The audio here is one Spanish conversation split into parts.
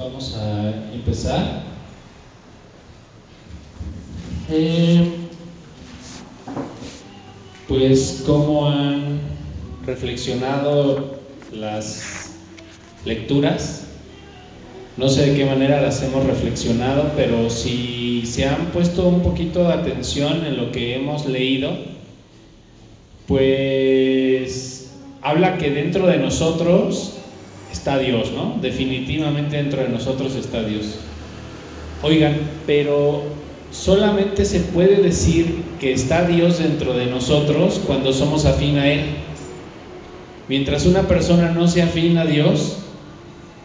vamos a empezar. Eh, pues cómo han reflexionado las lecturas. No sé de qué manera las hemos reflexionado, pero si se han puesto un poquito de atención en lo que hemos leído, pues habla que dentro de nosotros está Dios, ¿no? Definitivamente dentro de nosotros está Dios. Oigan, pero solamente se puede decir que está Dios dentro de nosotros cuando somos afín a Él. Mientras una persona no se afina a Dios,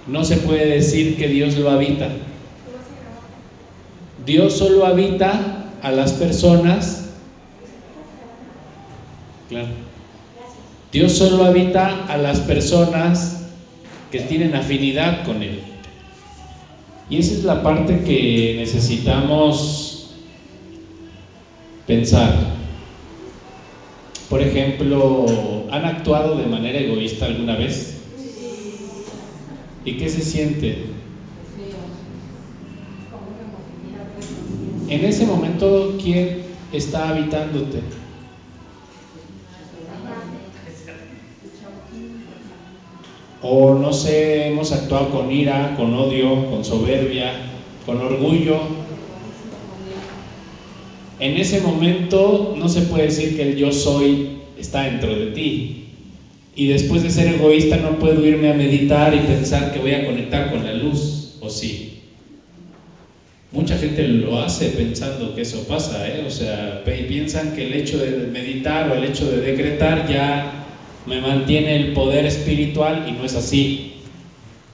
no se puede decir que Dios lo habita. Dios solo habita a las personas. Claro. Dios solo habita a las personas que tienen afinidad con Él. Y esa es la parte que necesitamos pensar. Por ejemplo, ¿han actuado de manera egoísta alguna vez? ¿Y qué se siente? En ese momento, ¿quién está habitándote? O no sé, hemos actuado con ira, con odio, con soberbia, con orgullo. En ese momento no se puede decir que el yo soy está dentro de ti. Y después de ser egoísta no puedo irme a meditar y pensar que voy a conectar con la luz, ¿o sí? Mucha gente lo hace pensando que eso pasa, ¿eh? O sea, piensan que el hecho de meditar o el hecho de decretar ya me mantiene el poder espiritual y no es así.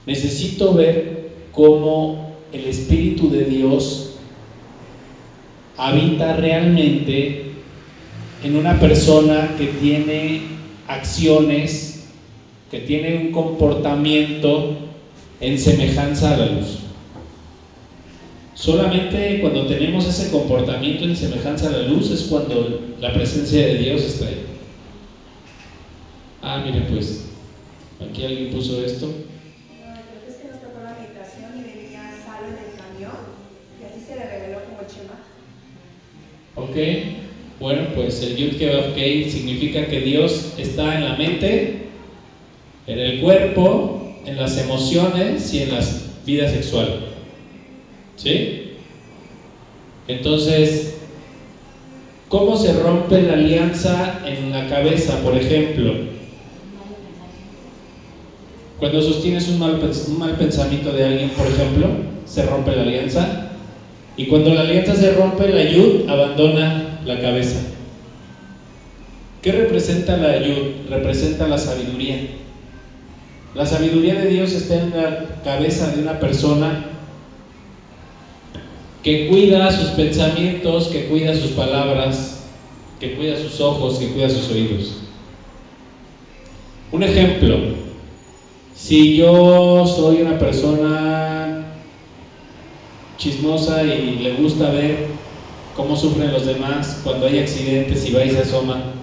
Necesito ver cómo el Espíritu de Dios habita realmente en una persona que tiene acciones, que tiene un comportamiento en semejanza a la luz. Solamente cuando tenemos ese comportamiento en semejanza a la luz es cuando la presencia de Dios está ahí. Ah, mire pues, aquí alguien puso esto. No, creo que es que nos tocó la meditación y venía Salo en el camión y así se le reveló como el Shema. Ok, bueno, pues el Yud Kei significa que Dios está en la mente, en el cuerpo, en las emociones y en la vida sexual. ¿Sí? Entonces, ¿cómo se rompe la alianza en la cabeza, por ejemplo? Cuando sostienes un mal, pensamiento de alguien, por ejemplo, se rompe la alianza. Y cuando la alianza se rompe, la yud abandona la cabeza. ¿Qué representa la yud? Representa la sabiduría. La sabiduría de Dios está en la cabeza de una persona que cuida sus pensamientos, que cuida sus palabras, que cuida sus ojos, que cuida sus oídos. Un ejemplo, si yo soy una persona chismosa y le gusta ver cómo sufren los demás cuando hay accidentes y va y se asoma,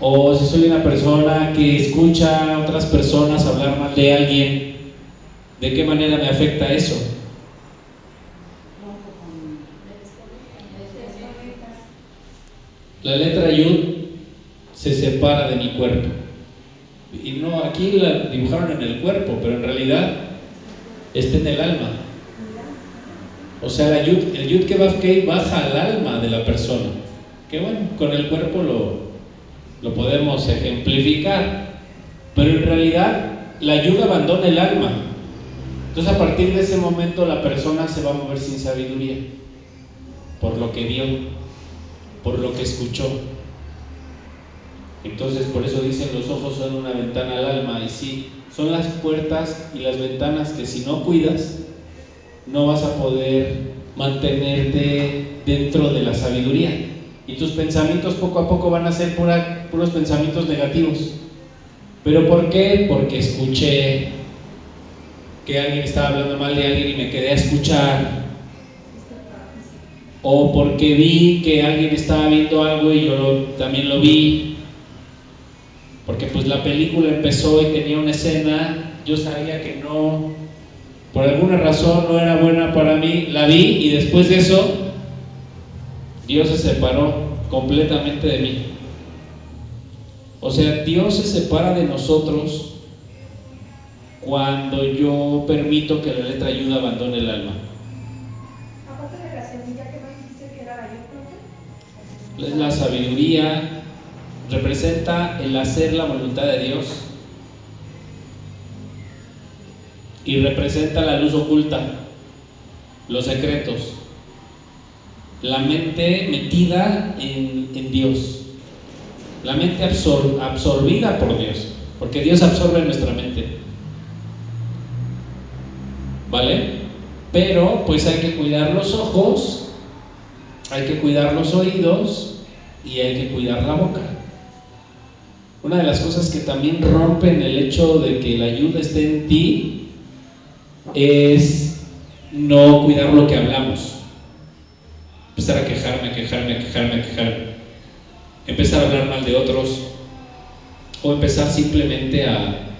o si soy una persona que escucha a otras personas hablar mal de alguien, ¿de qué manera me afecta eso? La letra Yud se separa de mi cuerpo y no, aquí la dibujaron en el cuerpo, pero en realidad está en el alma. O sea, la yud, el yud que baja al alma de la persona. Que bueno, con el cuerpo lo, lo podemos ejemplificar. Pero en realidad la yud abandona el alma. Entonces a partir de ese momento la persona se va a mover sin sabiduría. Por lo que vio, por lo que escuchó. Entonces, por eso dicen los ojos son una ventana al alma y sí, son las puertas y las ventanas que si no cuidas, no vas a poder mantenerte dentro de la sabiduría. Y tus pensamientos poco a poco van a ser puros pensamientos negativos. ¿Pero por qué? Porque escuché que alguien estaba hablando mal de alguien y me quedé a escuchar. O porque vi que alguien estaba viendo algo y yo también lo vi porque pues la película empezó y tenía una escena, yo sabía que no, por alguna razón no era buena para mí, la vi y después de eso Dios se separó completamente de mí. O sea, Dios se separa de nosotros cuando yo permito que la letra ayuda abandone el alma. Aparte de la semilla, ¿qué más dijiste que era la la sabiduría, representa el hacer la voluntad de Dios y representa la luz oculta, los secretos, la mente metida en, en Dios, la mente absor, absorbida por Dios, porque Dios absorbe nuestra mente. ¿Vale? Pero pues hay que cuidar los ojos, hay que cuidar los oídos y hay que cuidar la boca. Una de las cosas que también rompen el hecho de que la ayuda esté en ti es no cuidar lo que hablamos. Empezar a quejarme, quejarme, quejarme, quejarme. Empezar a hablar mal de otros. O empezar simplemente a,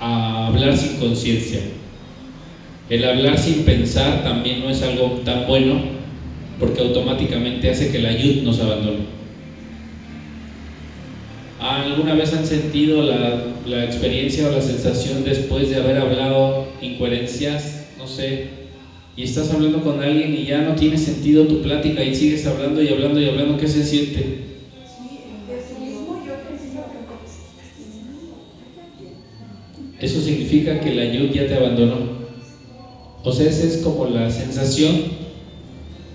a hablar sin conciencia. El hablar sin pensar también no es algo tan bueno porque automáticamente hace que la ayuda nos abandone. ¿Alguna vez han sentido la, experiencia o la sensación después de haber hablado incoherencias? No sé. Y estás hablando con alguien y ya no tiene sentido tu plática y sigues hablando y hablando y hablando. ¿Qué se siente? Eso significa que la ayuda ya te abandonó. O sea, esa es como la sensación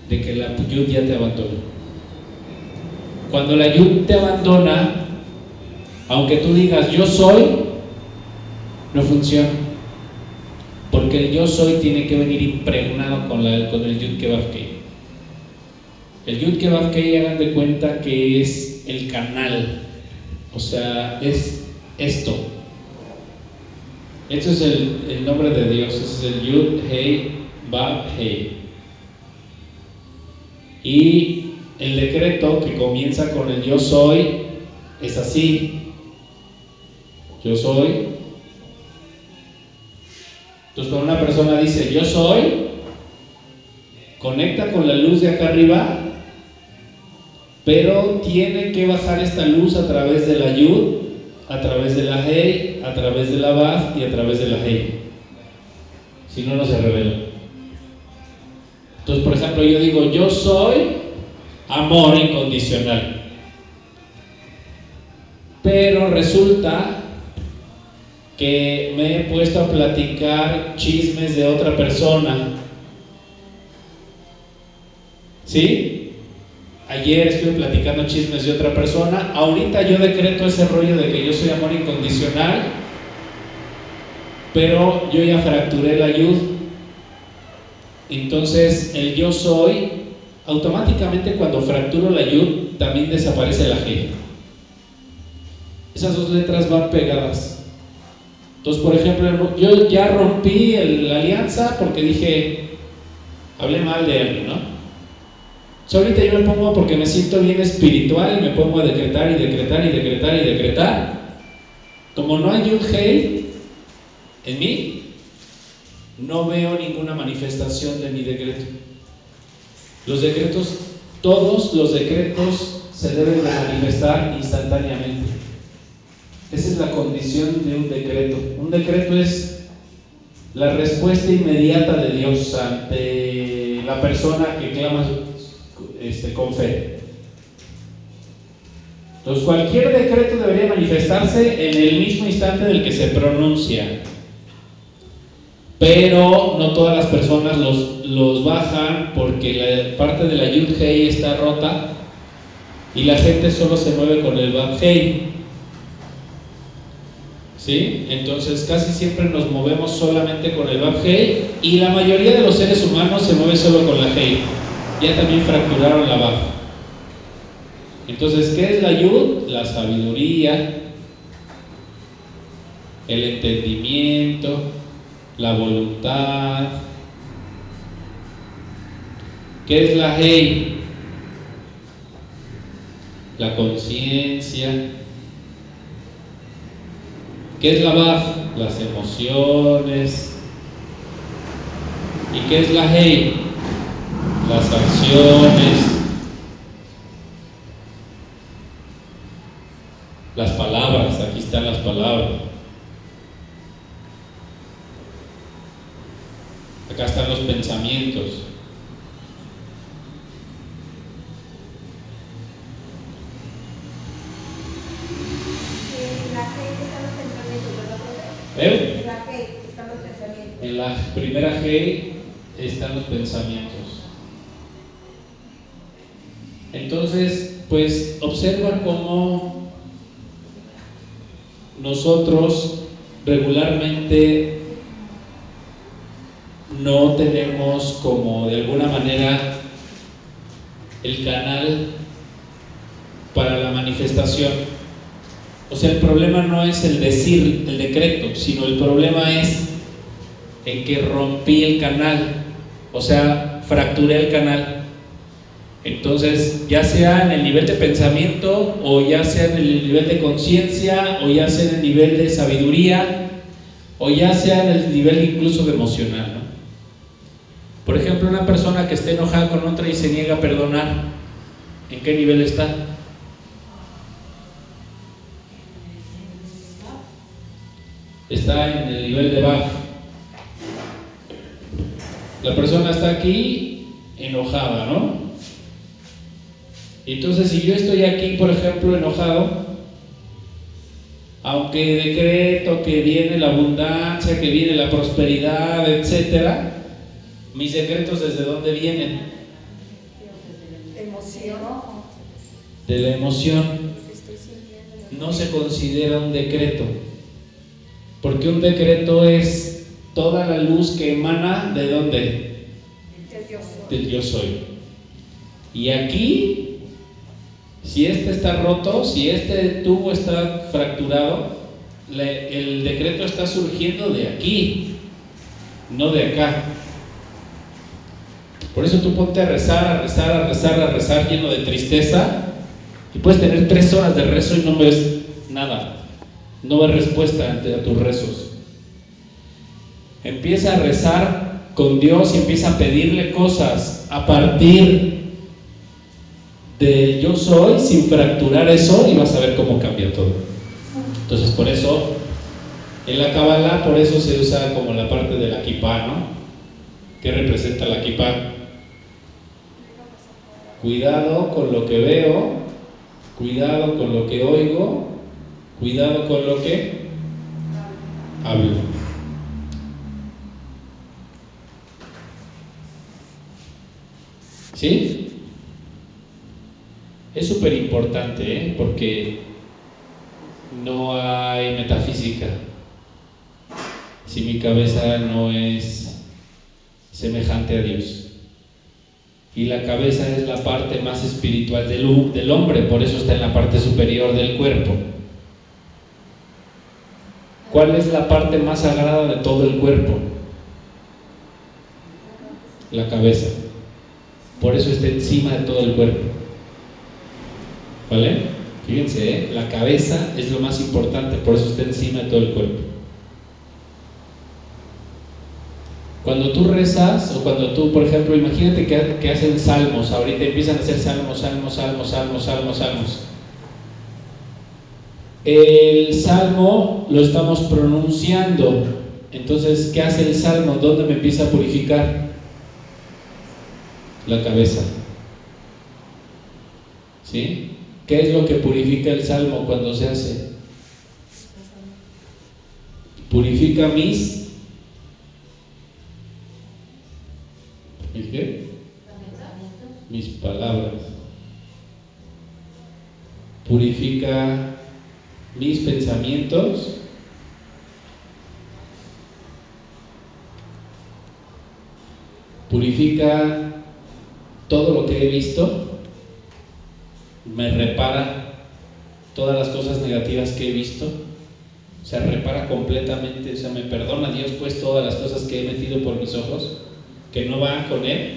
de que la yud ya te abandona. Cuando la yud te abandona, aunque tú digas yo soy, no funciona. Porque el yo soy tiene que venir impregnado con, el yud kebabkei. El yud kebabkei hagan de cuenta que es el canal. O sea, es esto. Este es el, el, nombre de Dios, este es el Yud, Hei, Bab, Hei. Y el decreto que comienza con el yo soy es así. Yo soy. Entonces cuando una persona dice yo soy, conecta con la luz de acá arriba, pero tiene que bajar esta luz a través de la Yud a través de la Hei, a través de la Baf y a través de la Hei. Si no, no se revela. Entonces, por ejemplo, yo digo, yo soy amor incondicional. Pero resulta que me he puesto a platicar chismes de otra persona. ¿Sí? Ayer estuve platicando chismes de otra persona. Ahorita yo decreto ese rollo de que yo soy amor incondicional. Pero yo ya fracturé la yud. Entonces el yo soy, automáticamente cuando fracturo la yud, también desaparece la G. Esas dos letras van pegadas. Entonces, por ejemplo, yo ya rompí el, la alianza porque dije, hablé mal de alguien, ¿no? Ahorita yo me pongo porque me siento bien espiritual y me pongo a decretar y decretar y decretar y decretar. Como no hay Yud Hei en mí, no veo ninguna manifestación de mi decreto. Los decretos, todos los decretos se deben de manifestar instantáneamente. Esa es la condición de un decreto. Un decreto es la respuesta inmediata de Dios ante la persona que clama este, con fe. Entonces cualquier decreto debería manifestarse en el mismo instante del que se pronuncia. Pero no todas las personas los, los bajan porque la parte de la Yud Hei está rota y la gente solo se mueve con el Bab Hei. ¿Sí? Entonces casi siempre nos movemos solamente con el Bab Hei y la mayoría de los seres humanos se mueve solo con la Hei ya también fracturaron la baja. Entonces, ¿qué es la yud? La sabiduría, el entendimiento, la voluntad. ¿Qué es la hey? La conciencia. ¿Qué es la baf? Las emociones. ¿Y qué es la Hei? Las acciones, las palabras, aquí están las palabras. Acá están los pensamientos. ¿Eh? En la G están los pensamientos. En la primera G están los pensamientos. Entonces, pues observa cómo nosotros regularmente no tenemos como de alguna manera el canal para la manifestación. O sea, el problema no es el decir, el decreto, sino el problema es en que rompí el canal, o sea, fracturé el canal. Entonces, ya sea en el nivel de pensamiento, o ya sea en el nivel de conciencia, o ya sea en el nivel de sabiduría, o ya sea en el nivel incluso de emocional, ¿no? Por ejemplo, una persona que esté enojada con otra y se niega a perdonar, ¿en qué nivel está? Está en el nivel de Bach. La persona está aquí enojada, ¿no? Entonces, si yo estoy aquí, por ejemplo, enojado, aunque decreto que viene la abundancia, que viene la prosperidad, etcétera, mis decretos desde dónde vienen? Emoción. De la emoción. No se considera un decreto, porque un decreto es toda la luz que emana de dónde? Del yo soy. Del yo soy. Y aquí, si este está roto, si este tubo está fracturado, le- el decreto está surgiendo de aquí, no de acá. Por eso tú ponte a rezar, a rezar, a rezar, a rezar lleno de tristeza y puedes tener tres horas de rezo y no ves nada, no ves respuesta a tus rezos. Empieza a rezar con Dios y empieza a pedirle cosas a partir del yo soy sin fracturar eso y vas a ver cómo cambia todo. Entonces por eso en la Kabbalah por eso se usa como la parte de la kippah, ¿no? ¿Qué representa la kippah? Cuidado con lo que veo, cuidado con lo que oigo, cuidado con lo que hablo. ¿Sí? Es súper importante, ¿eh? porque no hay metafísica. Si mi cabeza no es semejante a Dios. Y la cabeza es la parte más espiritual del, hombre, por eso está en la parte superior del cuerpo. ¿Cuál es la parte más sagrada de todo el cuerpo? La cabeza. Por eso está encima de todo el cuerpo. ¿Vale? Fíjense, ¿eh? la cabeza es lo más importante, por eso está encima de todo el cuerpo. Cuando tú rezas, o cuando tú, por ejemplo, imagínate que, que hacen salmos, ahorita empiezan a hacer salmos, salmos, salmos, salmos, salmos, salmos. El salmo lo estamos pronunciando. Entonces, ¿qué hace el salmo? ¿Dónde me empieza a purificar? La cabeza. ¿Sí? ¿Qué es lo que purifica el salmo cuando se hace? Purifica mis. ¿Mis qué? Mis palabras. Purifica mis pensamientos. Purifica todo lo que he visto. Me repara todas las cosas negativas que he visto. O sea, repara completamente, o sea, me perdona Dios pues todas las cosas que he metido por mis ojos, que no van con Él,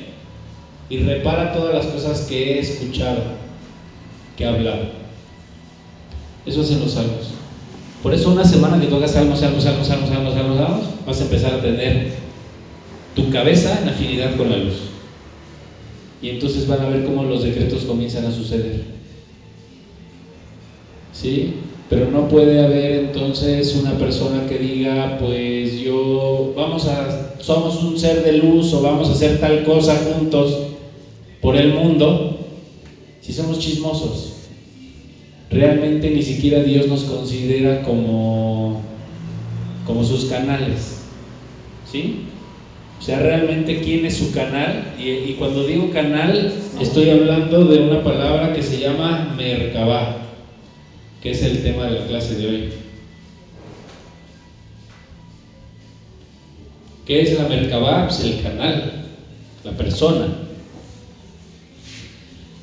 y repara todas las cosas que he escuchado, que he hablado. Eso hacen los salmos. Por eso una semana que tú hagas salmos, salmos, salmos, salmos, salmos, salmos, salmos, vas a empezar a tener tu cabeza en afinidad con la luz. Y entonces van a ver cómo los decretos comienzan a suceder. ¿Sí? Pero no puede haber entonces una persona que diga, pues yo, vamos a, somos un ser de luz o vamos a hacer tal cosa juntos por el mundo, si somos chismosos. Realmente ni siquiera Dios nos considera como, como sus canales. ¿Sí? O sea, realmente quién es su canal. Y, cuando digo canal, estoy hablando de una palabra que se llama Merkabah que es el tema de la clase de hoy. ¿Qué es la Merkabah? Pues el canal, la persona.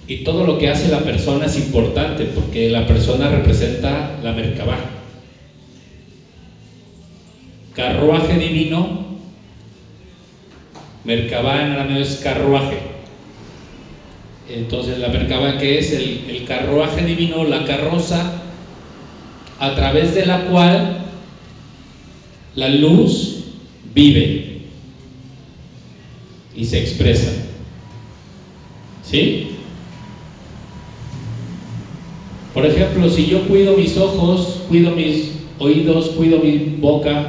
Y todo lo que hace la persona es importante porque la persona representa la Merkabah. Carruaje divino, Merkabah en arameo es carruaje. Entonces la Merkabah que es el, el carruaje divino, la carroza a través de la cual la luz vive y se expresa. ¿Sí? Por ejemplo, si yo cuido mis ojos, cuido mis oídos, cuido mi boca,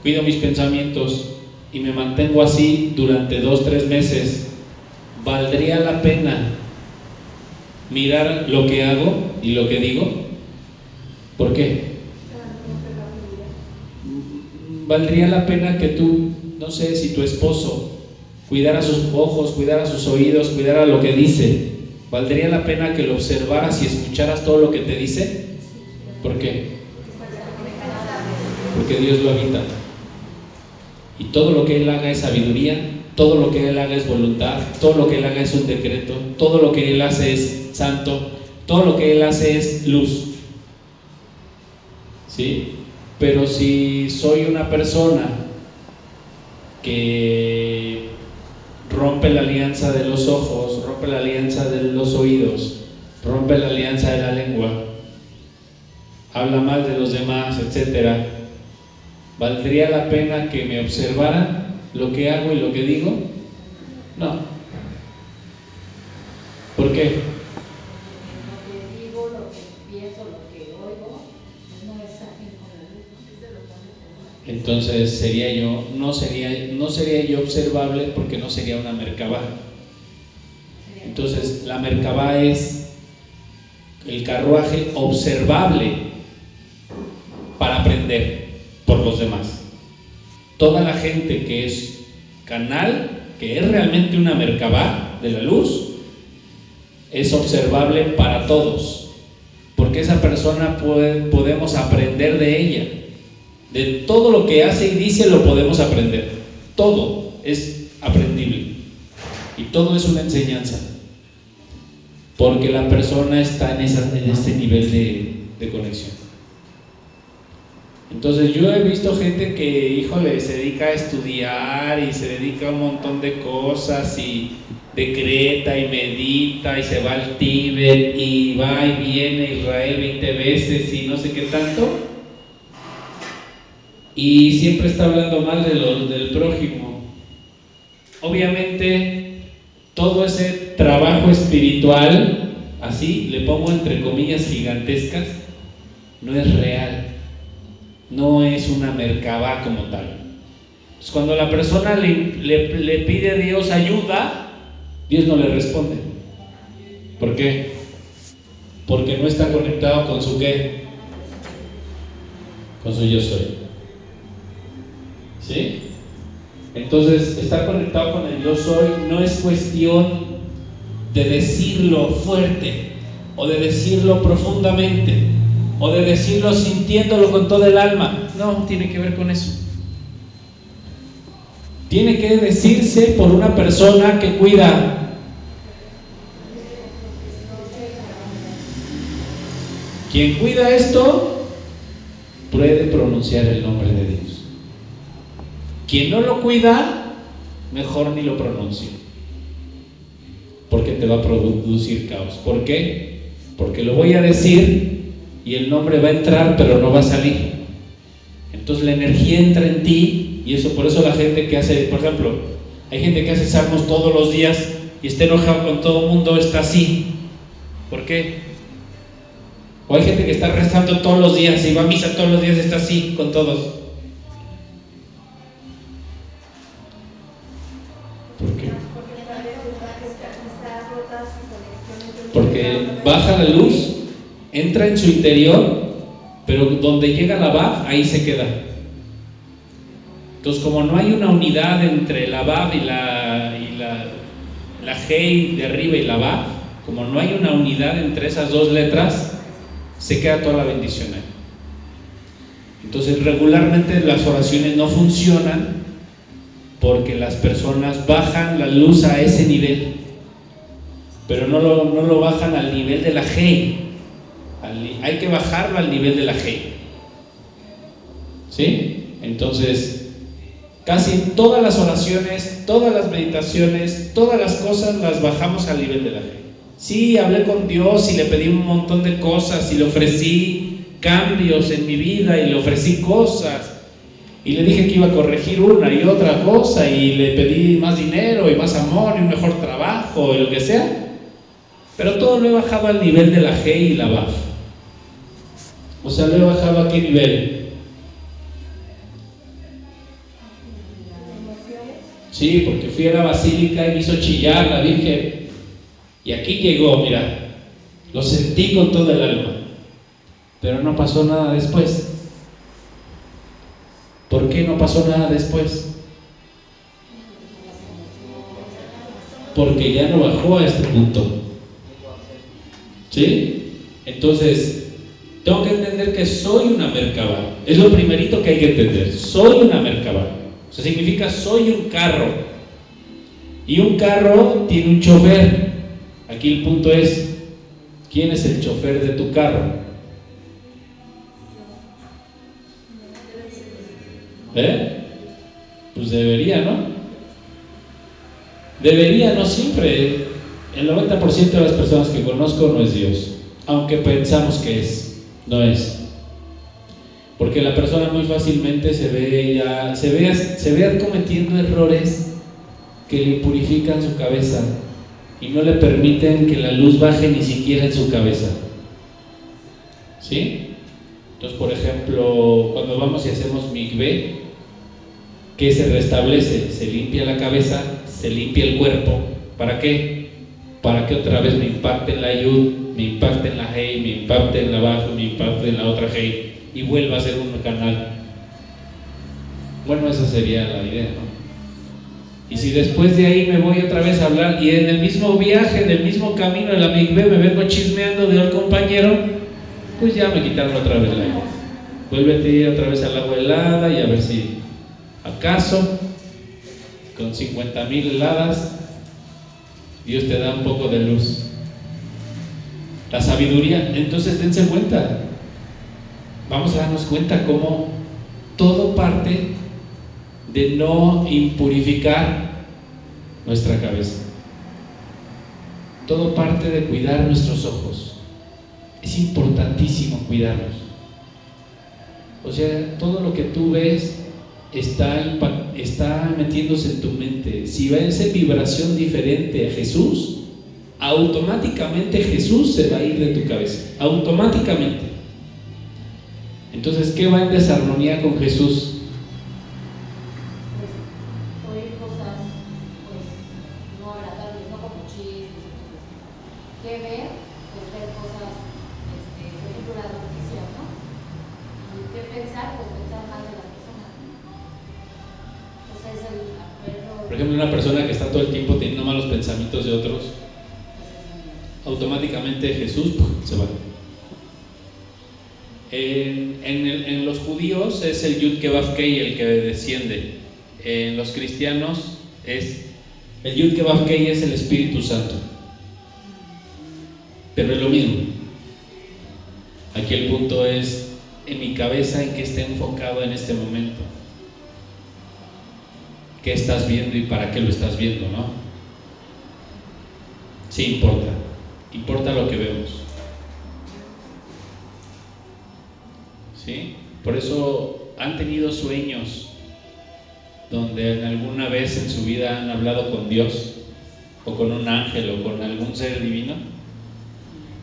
cuido mis pensamientos y me mantengo así durante dos, tres meses, ¿valdría la pena mirar lo que hago y lo que digo? ¿Por qué? Valdría la pena que tú, no sé, si tu esposo cuidara sus ojos, cuidara sus oídos, cuidara lo que dice, ¿valdría la pena que lo observaras y escucharas todo lo que te dice? ¿Por qué? Porque Dios lo habita. Y todo lo que Él haga es sabiduría, todo lo que Él haga es voluntad, todo lo que Él haga es un decreto, todo lo que Él hace es santo, todo lo que Él hace es luz. ¿sí? Pero si soy una persona que rompe la alianza de los ojos, rompe la alianza de los oídos, rompe la alianza de la lengua, habla mal de los demás, etcétera, ¿valdría la pena que me observaran lo que hago y lo que digo? No. ¿Por qué? Entonces sería yo, no sería, no sería yo observable porque no sería una mercabá. Entonces, la mercabá es el carruaje observable para aprender por los demás. Toda la gente que es canal, que es realmente una mercabá de la luz, es observable para todos, porque esa persona puede, podemos aprender de ella. De todo lo que hace y dice lo podemos aprender. Todo es aprendible. Y todo es una enseñanza. Porque la persona está en, esa, en este nivel de, de conexión. Entonces yo he visto gente que, híjole, se dedica a estudiar y se dedica a un montón de cosas y decreta y medita y se va al Tíbet y va y viene a Israel 20 veces y no sé qué tanto y siempre está hablando mal de los, del prójimo. Obviamente, todo ese trabajo espiritual, así le pongo entre comillas gigantescas, no es real, no es una mercabá como tal. Pues cuando la persona le, le, le pide a Dios ayuda, Dios no le responde. ¿Por qué? Porque no está conectado con su qué? Con su yo soy. ¿Sí? Entonces, estar conectado con el yo soy no es cuestión de decirlo fuerte o de decirlo profundamente o de decirlo sintiéndolo con todo el alma. No, tiene que ver con eso. Tiene que decirse por una persona que cuida Quien cuida esto puede pronunciar el nombre de Dios. Quien no lo cuida, mejor ni lo pronuncie. Porque te va a producir caos. ¿Por qué? Porque lo voy a decir y el nombre va a entrar, pero no va a salir. Entonces la energía entra en ti y eso por eso la gente que hace, por ejemplo, hay gente que hace salmos todos los días y está enojado con todo el mundo, está así. ¿Por qué? O hay gente que está rezando todos los días y va a misa todos los días está así con todos. Baja la luz, entra en su interior, pero donde llega la BAF, ahí se queda. Entonces, como no hay una unidad entre la BAF y la, la G de arriba y la BAF, como no hay una unidad entre esas dos letras, se queda toda la bendición ahí. Entonces, regularmente las oraciones no funcionan porque las personas bajan la luz a ese nivel, pero no lo, no lo bajan al nivel de la G. hay que bajarlo al nivel de la G. ¿Sí? Entonces, casi todas las oraciones, todas las meditaciones, todas las cosas las bajamos al nivel de la G. Sí, hablé con Dios y le pedí un montón de cosas y le ofrecí cambios en mi vida y le ofrecí cosas y le dije que iba a corregir una y otra cosa y le pedí más dinero y más amor y un mejor trabajo y lo que sea. Pero todo lo he bajado al nivel de la G y la BAF. O sea, lo he bajado a qué nivel? Sí, porque fui a la basílica y me hizo chillar la Virgen. Y aquí llegó, mira, lo sentí con todo el alma. Pero no pasó nada después. ¿Por qué no pasó nada después? Porque ya no bajó a este punto. ¿Sí? Entonces, tengo que entender que soy una mercaba. Es lo primerito que hay que entender. Soy una mercaba. O sea, significa soy un carro. Y un carro tiene un chofer. Aquí el punto es, ¿quién es el chofer de tu carro? ¿Eh? Pues debería, ¿no? Debería, no siempre. El 90% de las personas que conozco no es Dios, aunque pensamos que es, no es. Porque la persona muy fácilmente se ve ya, se ve, se ve cometiendo errores que le purifican su cabeza y no le permiten que la luz baje ni siquiera en su cabeza. ¿Sí? Entonces, por ejemplo, cuando vamos y hacemos mikve, ¿qué se restablece? Se limpia la cabeza, se limpia el cuerpo. ¿Para qué? Para que otra vez me impacte en la yud, me impacte en la hey, me impacte en la bajo, me impacte en la otra hey y vuelva a ser un canal. Bueno, esa sería la idea, ¿no? Y si después de ahí me voy otra vez a hablar y en el mismo viaje, en el mismo camino de la MIGB me vengo chismeando de un compañero, pues ya me quitaron otra vez la idea. Vuélvete otra vez al agua helada y a ver si acaso con 50 mil heladas Dios te da un poco de luz. La sabiduría, entonces dense cuenta, vamos a darnos cuenta cómo todo parte de no impurificar nuestra cabeza. Todo parte de cuidar nuestros ojos. Es importantísimo cuidarlos. O sea, todo lo que tú ves está, está metiéndose en tu mente. Si ves en vibración diferente a Jesús, automáticamente Jesús se va a ir de tu cabeza. Automáticamente. Entonces, ¿qué va en desarmonía con Jesús? El Kevav Kei el que desciende. En los cristianos es el Yud Kei es el Espíritu Santo. Pero es lo mismo. Aquí el punto es en mi cabeza en que esté enfocado en este momento. ¿Qué estás viendo y para qué lo estás viendo, no? Sí importa. Importa lo que vemos. ¿Sí? Por eso han tenido sueños donde alguna vez en su vida han hablado con Dios o con un ángel o con algún ser divino?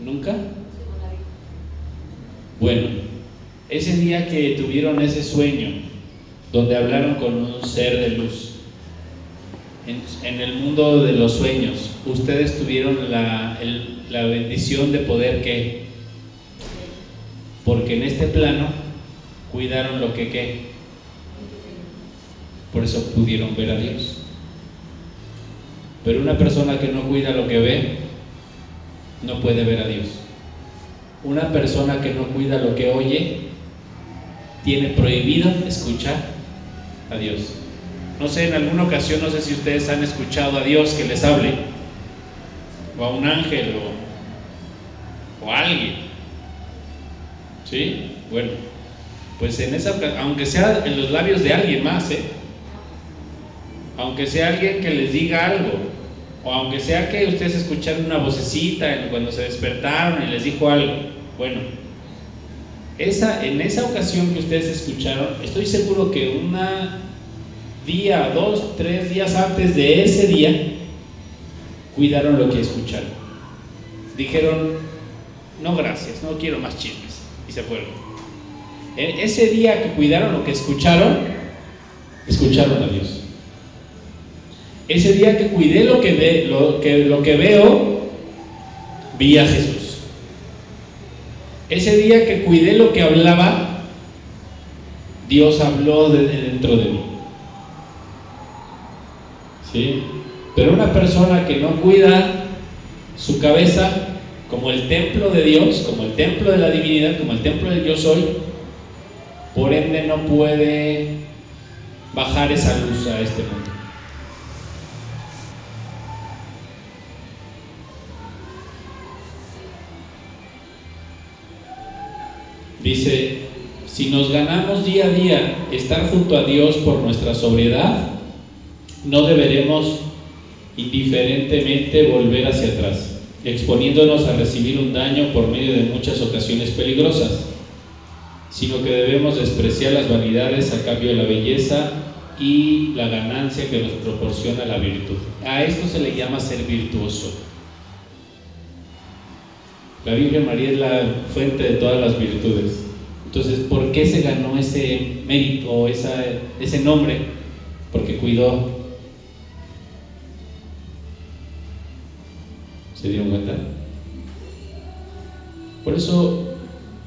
¿Nunca? Bueno, ese día que tuvieron ese sueño, donde hablaron con un ser de luz, en, el mundo de los sueños, ustedes tuvieron la, la bendición de poder que, porque en este plano cuidaron lo que qué, por eso pudieron ver a Dios. Pero una persona que no cuida lo que ve, no puede ver a Dios. Una persona que no cuida lo que oye, tiene prohibido escuchar a Dios. No sé, en alguna ocasión, no sé si ustedes han escuchado a Dios que les hable, o a un ángel, o, a alguien. ¿Sí? Bueno, pues en esa aunque sea en los labios de alguien más, ¿eh? Aunque sea alguien que les diga algo, o aunque sea que ustedes escucharon una vocecita cuando se despertaron y les dijo algo. Bueno, esa, en esa ocasión que ustedes escucharon, estoy seguro que una día, dos, tres días antes de ese día, cuidaron lo que escucharon. Dijeron, no gracias, no quiero más chismes. Y se fueron. Ese día que cuidaron lo que escucharon, escucharon a Dios. Ese día que cuidé lo que, lo, que, veo, vi a Jesús. Ese día que cuidé lo que hablaba, Dios habló desde dentro de mí. Pero una persona que no cuida su cabeza como el templo de Dios, como el templo de la divinidad, como el templo del yo soy, por ende no puede bajar esa luz a este mundo. Dice, si nos ganamos día a día estar junto a Dios por nuestra sobriedad, no deberemos indiferentemente volver hacia atrás, exponiéndonos a recibir un daño por medio de muchas ocasiones peligrosas, sino que debemos despreciar las vanidades a cambio de la belleza y la ganancia que nos proporciona la virtud. A esto se le llama ser virtuoso. La Virgen María es la fuente de todas las virtudes. Entonces, ¿por qué se ganó ese mérito o ese nombre? Porque cuidó ¿Se dieron cuenta? Por eso,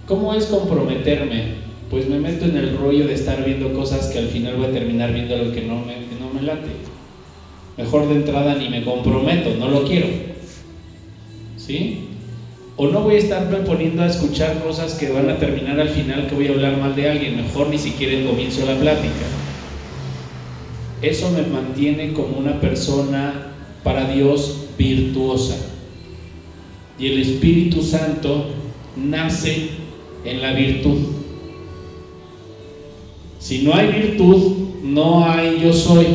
¿cómo es comprometerme? Pues me meto en el rollo de estar viendo cosas que al final voy a terminar viendo algo que no me, que no me late. Mejor de entrada ni me comprometo, no lo quiero. ¿Sí? O no voy a estarme poniendo a escuchar cosas que van a terminar al final que voy a hablar mal de alguien. Mejor ni siquiera comienzo la plática. Eso me mantiene como una persona para Dios virtuosa y el Espíritu Santo nace en la virtud. Si no hay virtud, no hay yo soy.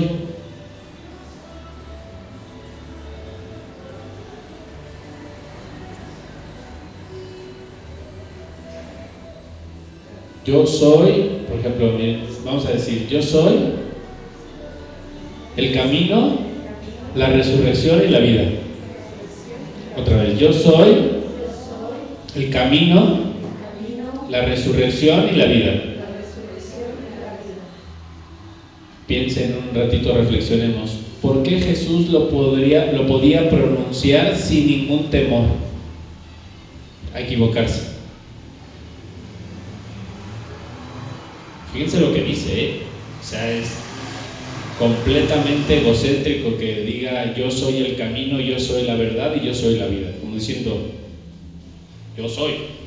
Yo soy, por ejemplo, vamos a decir, yo soy el camino, la resurrección y la vida. Otra vez, yo soy el camino, la resurrección y la vida. Piensen un ratito, reflexionemos. ¿Por qué Jesús lo, podría, lo podía pronunciar sin ningún temor a equivocarse? Fíjense lo que dice, ¿eh? O sea, es completamente egocéntrico que diga yo soy el camino, yo soy la verdad y yo soy la vida, como diciendo yo soy.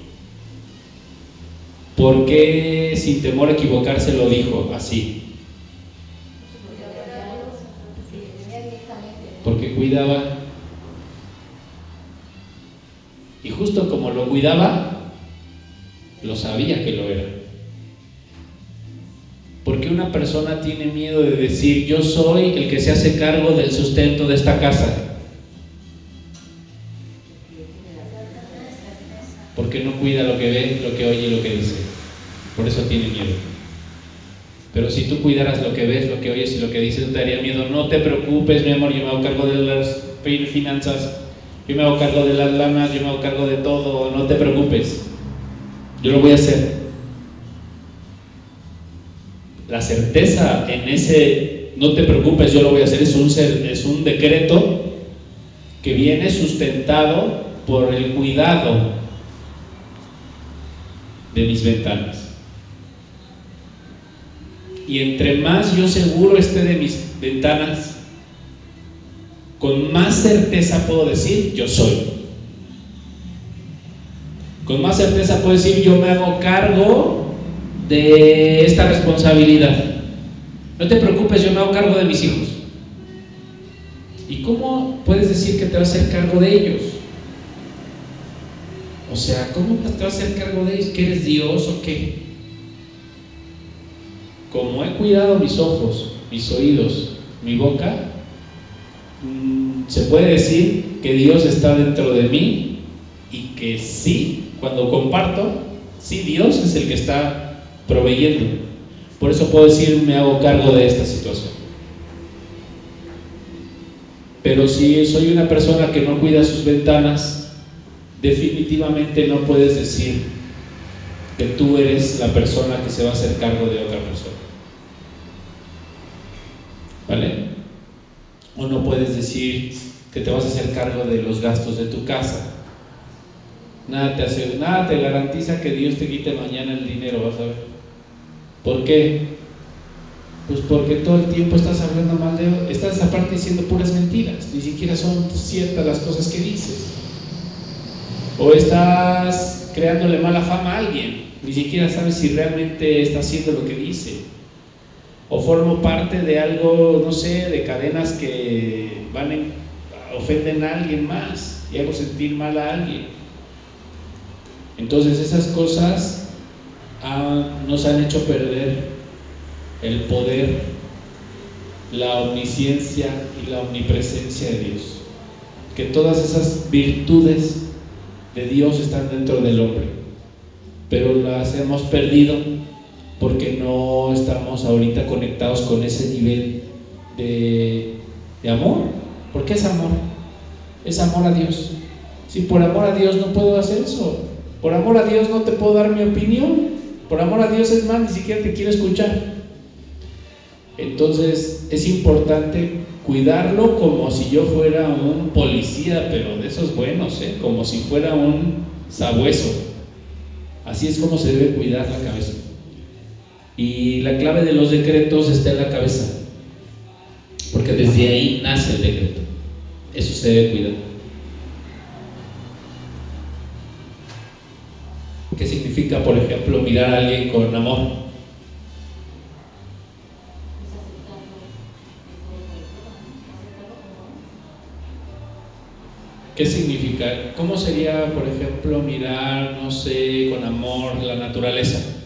¿Por qué sin temor a equivocarse lo dijo así? Porque cuidaba. Y justo como lo cuidaba, lo sabía que lo era. ¿Por qué una persona tiene miedo de decir yo soy el que se hace cargo del sustento de esta casa? Porque no cuida lo que ve, lo que oye y lo que dice. Por eso tiene miedo. Pero si tú cuidaras lo que ves, lo que oyes y lo que dices, te daría miedo. No te preocupes, mi amor, yo me hago cargo de las finanzas, yo me hago cargo de las lanas, yo me hago cargo de todo, no te preocupes. Yo lo voy a hacer. La certeza en ese, no te preocupes, yo lo voy a hacer, un, es un decreto que viene sustentado por el cuidado de mis ventanas. Y entre más yo seguro esté de mis ventanas, con más certeza puedo decir yo soy. Con más certeza puedo decir yo me hago cargo de esta responsabilidad. No te preocupes, yo me hago cargo de mis hijos. ¿Y cómo puedes decir que te vas a hacer cargo de ellos? O sea, ¿cómo te vas a hacer cargo de ellos? ¿Que eres Dios o qué? Como he cuidado mis ojos, mis oídos, mi boca, mm, se puede decir que Dios está dentro de mí y que sí, cuando comparto, sí, Dios es el que está proveyendo. Por eso puedo decir, me hago cargo de esta situación. Pero si soy una persona que no cuida sus ventanas, definitivamente no puedes decir que tú eres la persona que se va a hacer cargo de otra persona. ¿Vale? O no puedes decir que te vas a hacer cargo de los gastos de tu casa. Nada te, hace, nada te garantiza que Dios te quite mañana el dinero, vas a ver. ¿Por qué? Pues porque todo el tiempo estás hablando mal de... Estás aparte diciendo puras mentiras, ni siquiera son ciertas las cosas que dices. O estás creándole mala fama a alguien, ni siquiera sabes si realmente está haciendo lo que dice. O formo parte de algo, no sé, de cadenas que van en, ofenden a alguien más y hago sentir mal a alguien. Entonces esas cosas nos han hecho perder el poder, la omnisciencia y la omnipresencia de Dios. Que todas esas virtudes de Dios están dentro del hombre, pero las hemos perdido porque no estamos ahorita conectados con ese nivel de, amor. ¿Por qué es amor? Es amor a Dios. Si por amor a Dios no puedo hacer eso, por amor a Dios no te puedo dar mi opinión, por amor a Dios es más, ni siquiera te quiero escuchar. Entonces es importante cuidarlo como si yo fuera un policía, pero de esos buenos, ¿eh? como si fuera un sabueso. Así es como se debe cuidar la cabeza. Y la clave de los decretos está en la cabeza, porque desde ahí nace el decreto. Eso se debe cuidar. ¿Qué significa, por ejemplo, mirar a alguien con amor? ¿Qué significa? ¿Cómo sería, por ejemplo, mirar, no sé, con amor la naturaleza?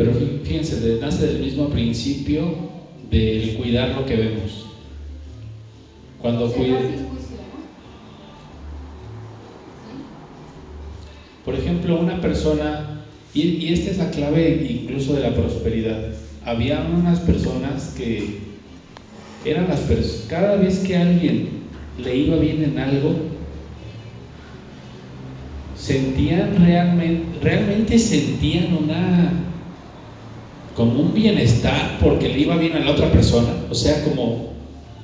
Pero fíjense, nace del mismo principio del cuidar lo que vemos. Cuando cuida. Por ejemplo, una persona, y, y esta es la clave incluso de la prosperidad había unas personas que eran las personas, cada vez que alguien le iba bien en algo, sentían realmente, realmente sentían una, como un bienestar porque le iba bien a la otra persona, o sea, como,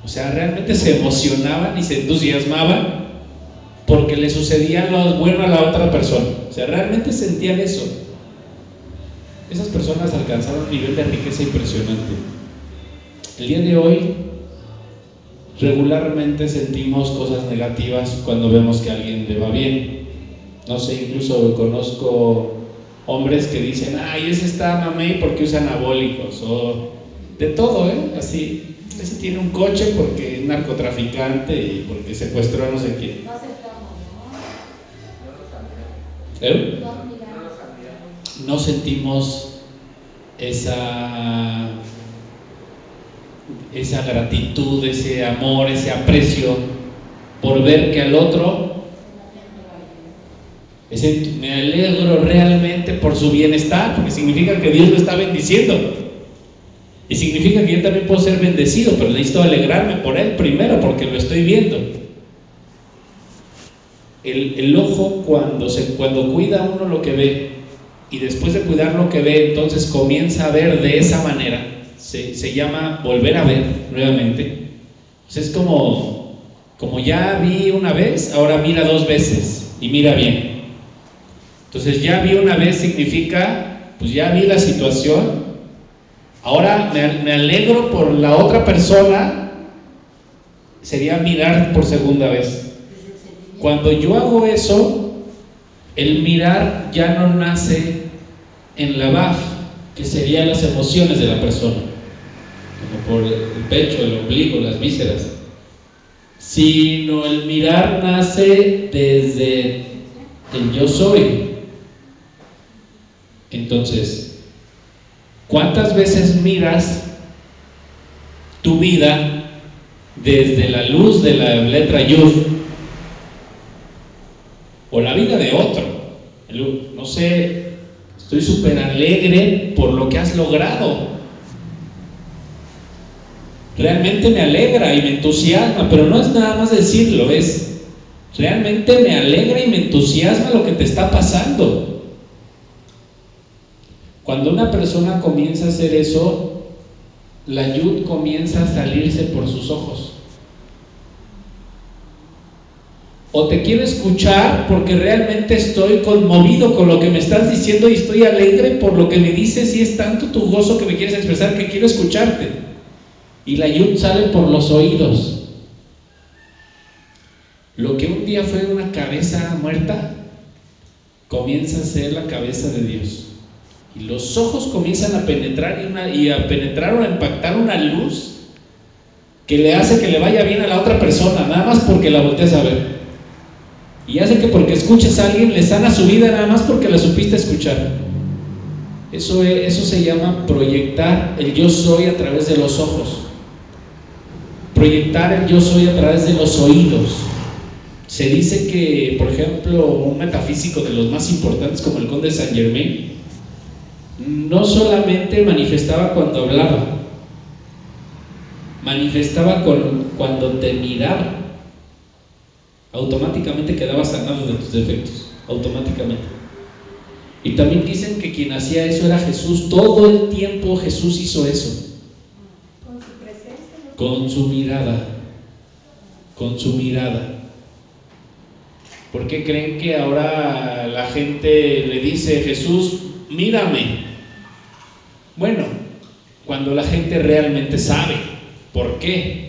o sea, realmente se emocionaban y se entusiasmaban porque le sucedía lo bueno a la otra persona, o sea, realmente sentían eso. Esas personas alcanzaron un nivel de riqueza impresionante. El día de hoy regularmente sentimos cosas negativas cuando vemos que a alguien le va bien. No sé, incluso conozco hombres que dicen, ay, ese está mamey porque usa anabólicos, o de todo, ¿eh? Así, ese tiene un coche porque es narcotraficante y porque secuestró a no sé quién. No aceptamos, ¿no? ¿Eh? No sentimos esa, esa gratitud, ese amor, ese aprecio por ver que al otro me alegro realmente por su bienestar, porque significa que Dios lo está bendiciendo. Y significa que yo también puedo ser bendecido, pero necesito alegrarme por Él primero, porque lo estoy viendo. El, ojo cuando, se, cuando cuida uno lo que ve y después de cuidar lo que ve, entonces comienza a ver de esa manera, se, se llama volver a ver nuevamente. Pues es como, como ya vi una vez, ahora mira dos veces y mira bien. Entonces ya vi una vez significa, pues ya vi la situación, ahora me, alegro por la otra persona, sería mirar por segunda vez. Cuando yo hago eso, el mirar ya no nace en la BAF, que serían las emociones de la persona, como por el pecho, el ombligo, las vísceras, sino el mirar nace desde el yo soy. Entonces, ¿cuántas veces miras tu vida desde la luz de la letra Yud o la vida de otro? No sé, estoy súper alegre por lo que has logrado. Realmente me alegra y me entusiasma, pero no es nada más decirlo, es realmente me alegra y me entusiasma lo que te está pasando. Cuando una persona comienza a hacer eso, la yud comienza a salirse por sus ojos. O te quiero escuchar porque realmente estoy conmovido con lo que me estás diciendo y estoy alegre por lo que me dices y es tanto tu gozo que me quieres expresar que quiero escucharte. Y la yud sale por los oídos. Lo que un día fue una cabeza muerta, comienza a ser la cabeza de Dios. Y los ojos comienzan a penetrar y, a penetrar o a impactar una luz que le hace que le vaya bien a la otra persona, nada más porque la volteas a ver. Y hace que porque escuches a alguien le sana su vida nada más porque la supiste escuchar. Eso, eso se llama proyectar el yo soy a través de los ojos. Proyectar el yo soy a través de los oídos. Se dice que, por ejemplo, un metafísico de los más importantes como el conde Saint Germain, no solamente manifestaba cuando hablaba, manifestaba cuando te miraba. Automáticamente quedaba sanado de tus defectos, automáticamente. Y también dicen que quien hacía eso era Jesús. Todo el tiempo Jesús hizo eso. Con su presencia. Con su mirada. Con su mirada. ¿Por qué creen que ahora la gente le dice, Jesús, mírame? Bueno, cuando la gente realmente sabe. ¿Por qué?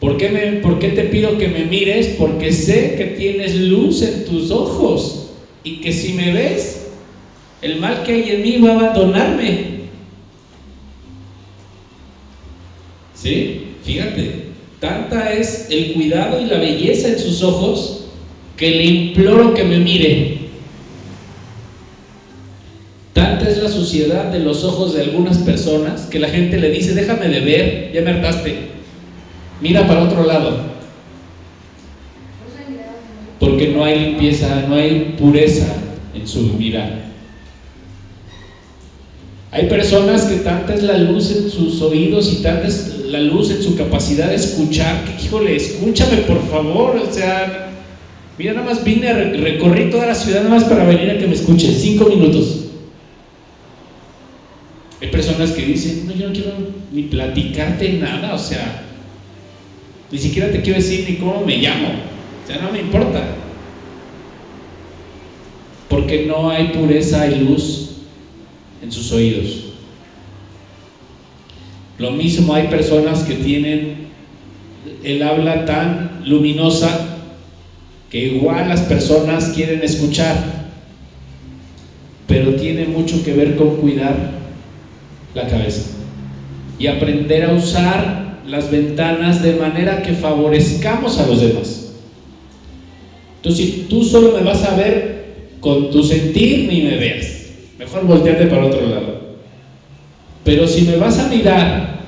¿Por qué, me, ¿Por qué te pido que me mires? Porque sé que tienes luz en tus ojos y que si me ves, el mal que hay en mí va a abandonarme. ¿Sí? Fíjate, tanta es el cuidado y la belleza en sus ojos que le imploro que me mire. Tanta es la suciedad de los ojos de algunas personas que la gente le dice, déjame de ver, ya me hartaste, mira para otro lado. Porque no hay limpieza, no hay pureza en su mirada. Hay personas que tanta es la luz en sus oídos y tanta es la luz en su capacidad de escuchar, que híjole, escúchame por favor, o sea, mira, nada más vine, a recorrer toda la ciudad nada más para venir a que me escuche, cinco minutos. Hay personas que dicen, no, yo no quiero ni platicarte nada, o sea, ni siquiera te quiero decir ni cómo me llamo, o sea, no me importa. Porque no hay pureza y luz en sus oídos. Lo mismo hay personas que tienen el habla tan luminosa que igual las personas quieren escuchar, pero tiene mucho que ver con cuidar la cabeza y aprender a usar las ventanas de manera que favorezcamos a los demás. Entonces, si tú solo me vas a ver con tu sentir, ni me veas. Mejor volteate para otro lado. Pero si me vas a mirar,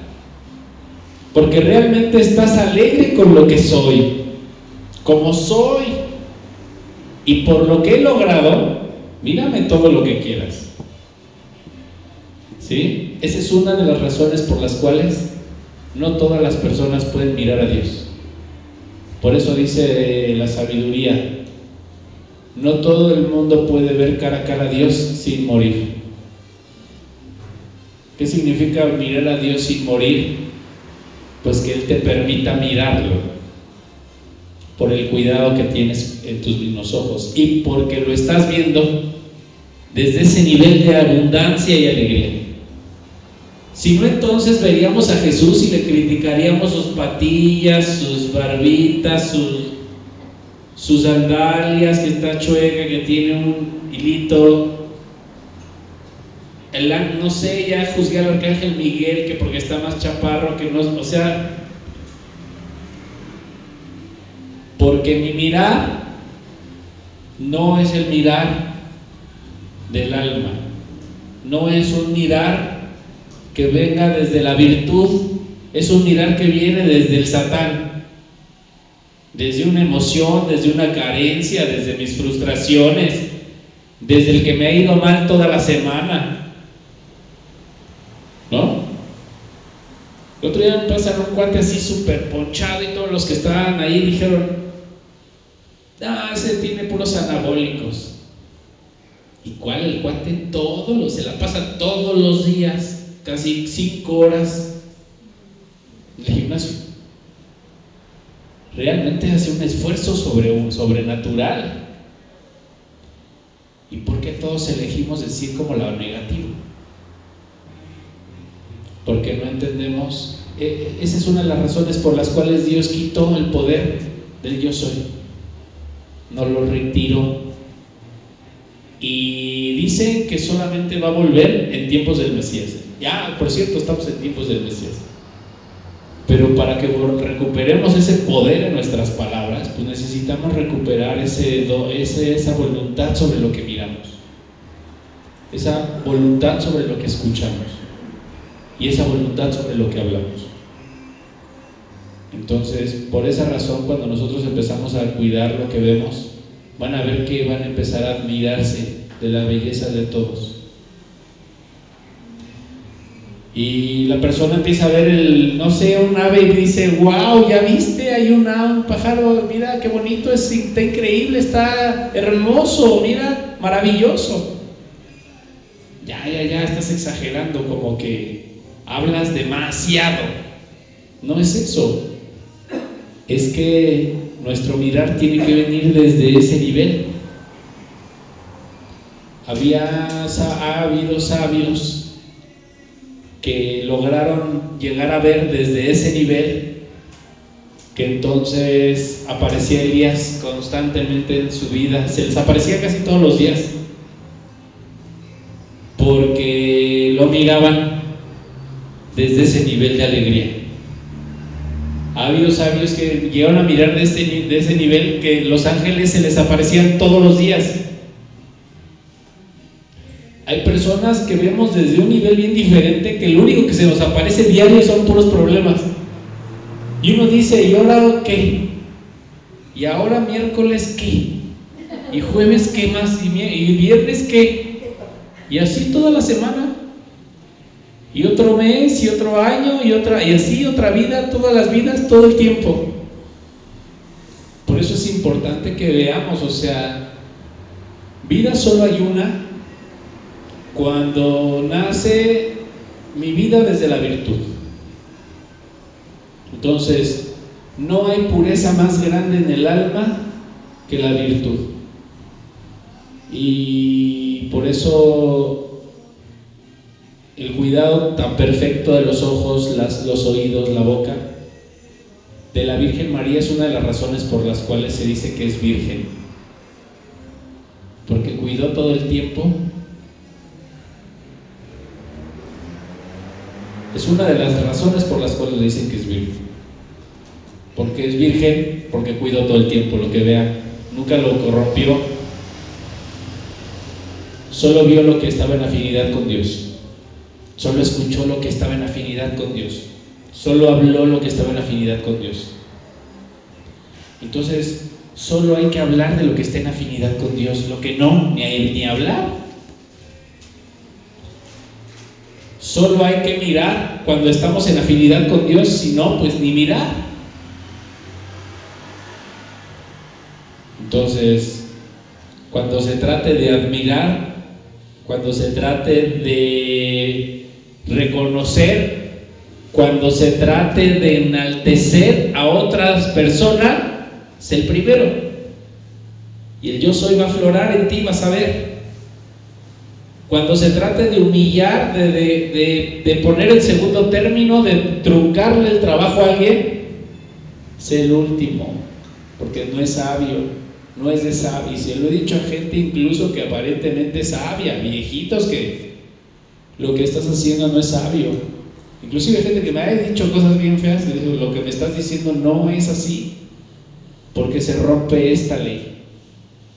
porque realmente estás alegre con lo que soy, como soy, Y por lo que he logrado, mírame todo lo que quieras. ¿Sí? Esa es una de las razones por las cuales no todas las personas pueden mirar a Dios. Por eso dice la sabiduría, no todo el mundo puede ver cara a cara a Dios sin morir. ¿Qué significa mirar a Dios sin morir? Pues que Él te permita mirarlo por el cuidado que tienes en tus mismos ojos y porque lo estás viendo desde ese nivel de abundancia y alegría. Si no, entonces veríamos a Jesús y le criticaríamos sus patillas, sus barbitas, sus, sus sandalias, que está chueca, que tiene un hilito, el, no sé, ya juzgué al arcángel Miguel que porque está más chaparro que no, o sea, porque mi mirar no es el mirar del alma, no es un mirar que venga desde la virtud, es un mirar que viene desde el satán, desde una emoción, desde una carencia, desde mis frustraciones, desde el que me ha ido mal toda la semana, ¿no? El otro día me pasaron un cuate así súper ponchado y todos los que estaban ahí dijeron, ah, ese tiene puros anabólicos. ¿Y cuál el cuate? Todo lo, se la pasa todos los días, casi cinco horas en el gimnasio. Realmente hace un esfuerzo sobre, sobrenatural. ¿Y por qué todos elegimos decir como la negativo? porque no entendemos. E, e, esa es una de las razones por las cuales Dios quitó el poder del yo soy. No lo retiró. Y dicen que solamente va a volver en tiempos del Mesías. Ya, por cierto, estamos en tiempos del Mesías. Pero para que recuperemos ese poder en nuestras palabras, pues necesitamos recuperar ese, esa voluntad sobre lo que miramos. Esa voluntad sobre lo que escuchamos y esa voluntad sobre lo que hablamos. Entonces, por esa razón, cuando nosotros empezamos a cuidar lo que vemos, van a ver que van a empezar a admirarse de la belleza de todos. Y la persona empieza a ver el, no sé, un ave y dice, wow, ya viste, hay una, un pájaro, mira qué bonito, es, está increíble, está hermoso, mira, maravilloso. Ya, ya, ya, estás exagerando, como que hablas demasiado. No es eso. Es que nuestro mirar tiene que venir desde ese nivel. Había, ha habido sabios que lograron llegar a ver desde ese nivel que entonces aparecía Elías constantemente en su vida, se les aparecía casi todos los días, porque lo miraban desde ese nivel de alegría. Ha habido sabios que llegaron a mirar de, este, de ese nivel que los ángeles se les aparecían todos los días. Hay personas que vemos desde un nivel bien diferente que lo único que se nos aparece diario son puros problemas. Y uno dice, ¿y ahora qué? ¿Y ahora miércoles qué? ¿Y jueves qué más? ¿Y, viernes qué? Y así toda la semana y otro mes y otro año y otra y así otra vida, todas las vidas, todo el tiempo. Por eso es importante que veamos, o sea, vida solo hay una cuando nace mi vida desde la virtud. Entonces, no hay pureza más grande en el alma que la virtud. Y por eso el cuidado tan perfecto de los ojos, los oídos, la boca, de la Virgen María es una de las razones por las cuales se dice que es virgen. Porque cuidó todo el tiempo. Es una de las razones por las cuales le dicen que es virgen. Porque es virgen, porque cuidó todo el tiempo lo que vea. Nunca lo corrompió. Solo vio lo que estaba en afinidad con Dios. Solo escuchó lo que estaba en afinidad con Dios. Solo habló lo que estaba en afinidad con Dios. Entonces, Solo hay que hablar de lo que esté en afinidad con Dios, lo que no, ni, hay, ni hablar. Solo hay que mirar cuando estamos en afinidad con Dios, si no, pues ni mirar. Entonces, cuando se trate de admirar, cuando se trate de reconocer, cuando se trate de enaltecer a otras personas, es el primero. Y el yo soy va a aflorar en ti, vas a ver. Cuando se trate de humillar, de, poner en segundo término, de truncarle el trabajo a alguien, es el último, porque no es sabio, no es de sabio. Y se lo he dicho a gente incluso que aparentemente es sabia, viejitos que lo que estás haciendo no es sabio. Inclusive gente que me ha dicho cosas bien feas, lo que me estás diciendo no es así, porque se rompe esta ley.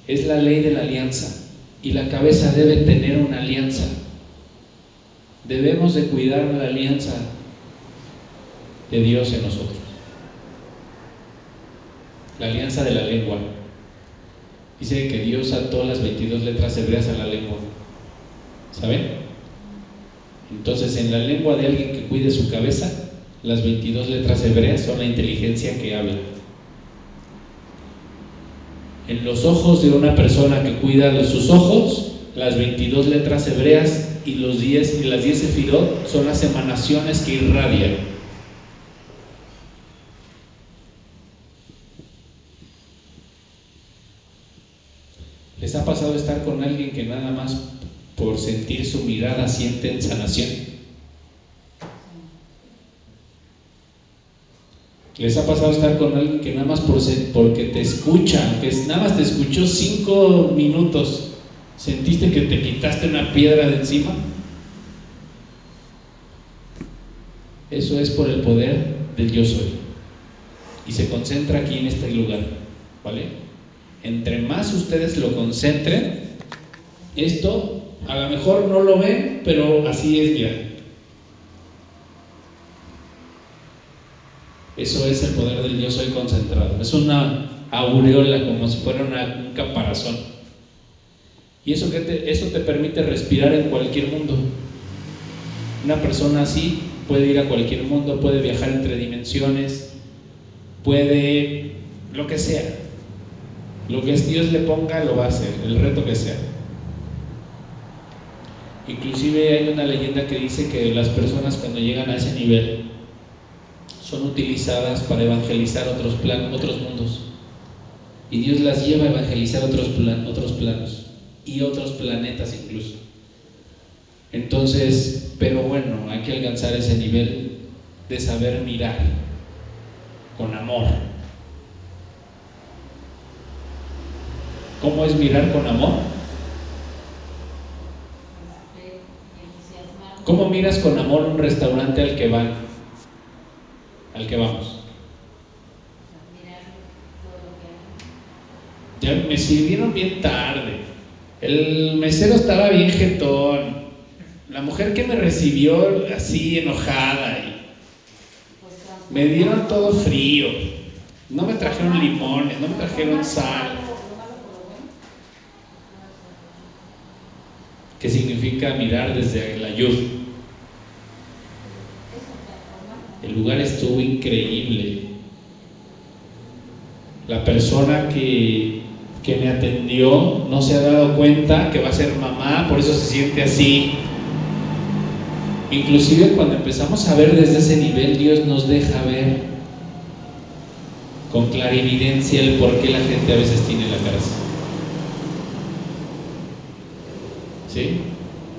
Es la ley de la alianza y la cabeza debe tener una alianza. Debemos de cuidar la alianza de Dios en nosotros. La alianza de la lengua. Dice que Dios ató las 22 letras hebreas a la lengua. ¿Saben? Entonces, en la lengua de alguien que cuide su cabeza, las 22 letras hebreas son la inteligencia que habla. En los ojos de una persona que cuida de sus ojos, las 22 letras hebreas y, los 10, y las 10 sefirot son las emanaciones que irradian. ¿Les ha pasado estar con alguien que nada más por sentir su mirada siente en sanación? ¿Les ha pasado estar con alguien que nada más por porque te escucha, que nada más te escuchó cinco minutos, sentiste que te quitaste una piedra de encima? Eso es por el poder del yo soy. Y se concentra aquí en este lugar, ¿vale? Entre más ustedes lo concentren, esto a lo mejor no lo ven, pero así es, mira. Eso es el poder del yo soy concentrado. Es una aureola, como si fuera un caparazón. Y eso, te, eso te permite respirar en cualquier mundo. Una persona así puede ir a cualquier mundo, puede viajar entre dimensiones, puede lo que sea. Lo que Dios le ponga lo va a hacer, el reto que sea. Inclusive hay una leyenda que dice que las personas cuando llegan a ese nivel son utilizadas para evangelizar otros, plan, otros mundos. Y Dios las lleva a evangelizar otros, otros planos y otros planetas incluso. Entonces, pero bueno, hay que alcanzar ese nivel de saber mirar con amor. ¿Cómo es mirar con amor? ¿Cómo miras con amor un restaurante al que van? Al que vamos. Ya me sirvieron bien tarde. El mesero estaba bien jetón. La mujer que me recibió así enojada y me dieron todo frío. No me trajeron limones, no me trajeron sal. ¿Qué significa mirar desde la ayuda? El lugar estuvo increíble. La persona que, que me atendió no se ha dado cuenta que va a ser mamá, por eso se siente así. Inclusive cuando empezamos a ver desde ese nivel, Dios nos deja ver con clarividencia el por qué la gente a veces tiene la cara. ¿Sí?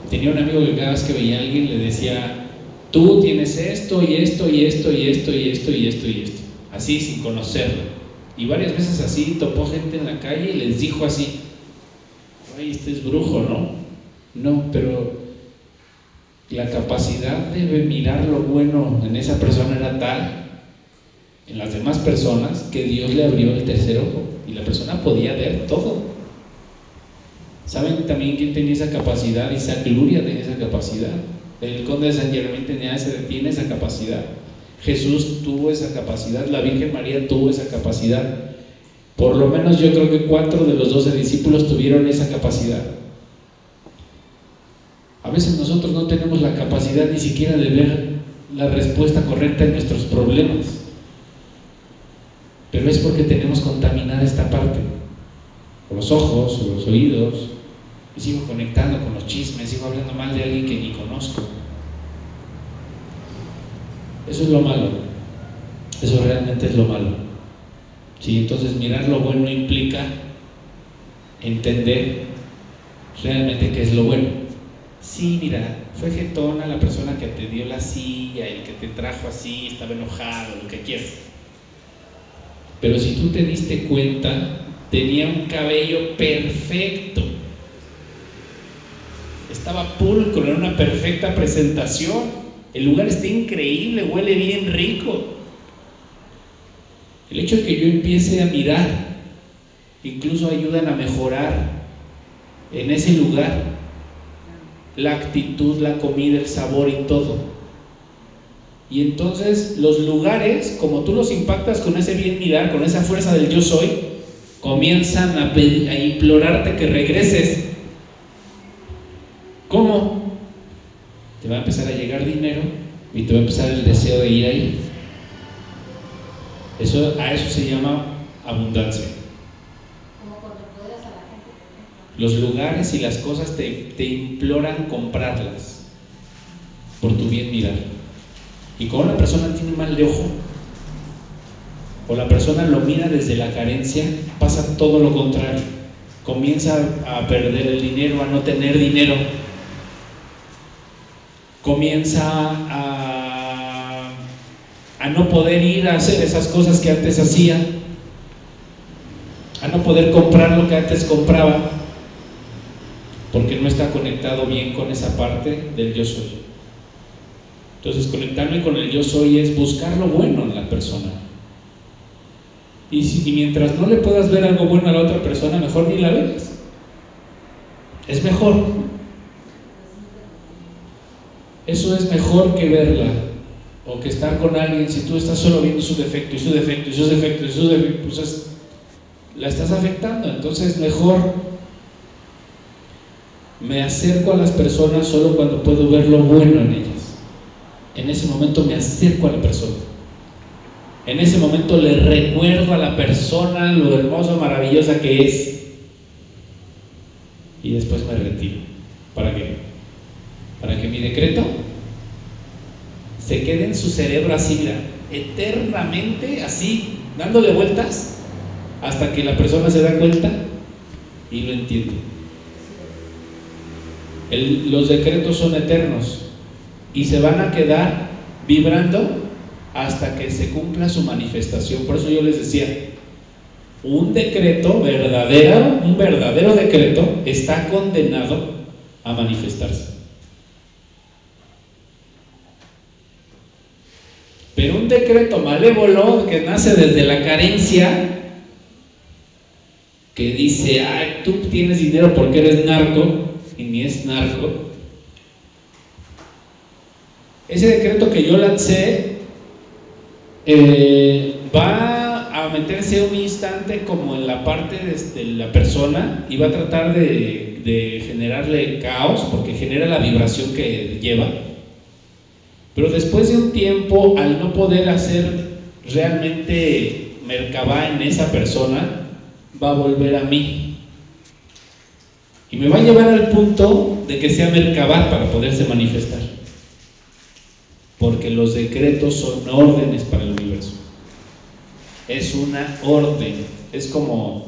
Tenía un amigo que cada vez que veía a alguien le decía, tú tienes esto y esto y esto y esto y esto y esto y esto, así sin conocerlo. Y varias veces así topó gente en la calle y les dijo así, ay, este es brujo, ¿no? No, pero la capacidad de mirar lo bueno en esa persona era tal, en las demás personas, que Dios le abrió el tercer ojo y la persona podía ver todo. ¿Saben también quién tenía esa capacidad? Isaac Luria tenía esa capacidad. El conde de San Germán tenía tiene esa capacidad. Jesús tuvo esa capacidad, la Virgen María tuvo esa capacidad. Por lo menos yo creo que cuatro de los doce discípulos tuvieron esa capacidad. A veces nosotros no tenemos la capacidad ni siquiera de ver la respuesta correcta en nuestros problemas. Pero es porque tenemos contaminada esta parte. Los ojos, los oídos. Me sigo conectando con los chismes, sigo hablando mal de alguien que ni conozco. Eso es lo malo. Eso realmente es lo malo. ¿Sí? Entonces mirar lo bueno implica entender realmente qué es lo bueno. Sí, mira, fue getona la persona que te dio la silla, el que te trajo así, estaba enojado, lo que quieras. Pero si tú te diste cuenta, tenía un cabello perfecto. Estaba pulcro, en una perfecta presentación. El lugar está increíble, huele bien rico. El hecho de que yo empiece a mirar, incluso ayudan a mejorar en ese lugar la actitud, la comida, el sabor y todo. Y entonces los lugares, como tú los impactas con ese bien mirar, con esa fuerza del yo soy, comienzan a implorarte que regreses. ¿Cómo? Te va a empezar a llegar dinero y te va a empezar el deseo de ir ahí. Eso, a eso se llama abundancia. Los lugares y las cosas te, te imploran comprarlas por tu bien mirar. Y cuando una persona tiene mal de ojo, o la persona lo mira desde la carencia, pasa todo lo contrario. Comienza a perder el dinero, a no tener dinero. Comienza a, no poder ir a hacer esas cosas que antes hacía. A no poder comprar lo que antes compraba porque no está conectado bien con esa parte del yo soy. Entonces, conectarme con el yo soy es buscar lo bueno en la persona. Y, si, mientras no le puedas ver algo bueno a la otra persona, mejor ni la veas. Es mejor. Eso es mejor que verla o que estar con alguien si tú estás solo viendo su defecto y su defecto y sus defectos y sus defectos, pues la estás afectando. Entonces, mejor me acerco a las personas solo cuando puedo ver lo bueno en ellas. En ese momento me acerco a la persona. En ese momento le recuerdo a la persona lo hermosa, maravillosa que es. Y después me retiro. ¿Para qué? Para que mi decreto se quede en su cerebro así, eternamente así, dándole vueltas hasta que la persona se da cuenta y lo entiende los decretos son eternos y se van a quedar vibrando hasta que se cumpla su manifestación. Por eso yo les decía, un decreto verdadero, un verdadero decreto está condenado a manifestarse. Pero un decreto malévolo que nace desde la carencia, que dice, ay, tú tienes dinero porque eres narco, y ni es narco. Ese decreto que yo lancé eh, va a meterse un instante como en la parte de, la persona y va a tratar de, de generarle caos porque genera la vibración que lleva. Pero después de un tiempo, al no poder hacer realmente Merkabah en esa persona, va a volver a mí. Y me va a llevar al punto de que sea Merkabah para poderse manifestar. Porque los decretos son órdenes para el universo. Es una orden. Es como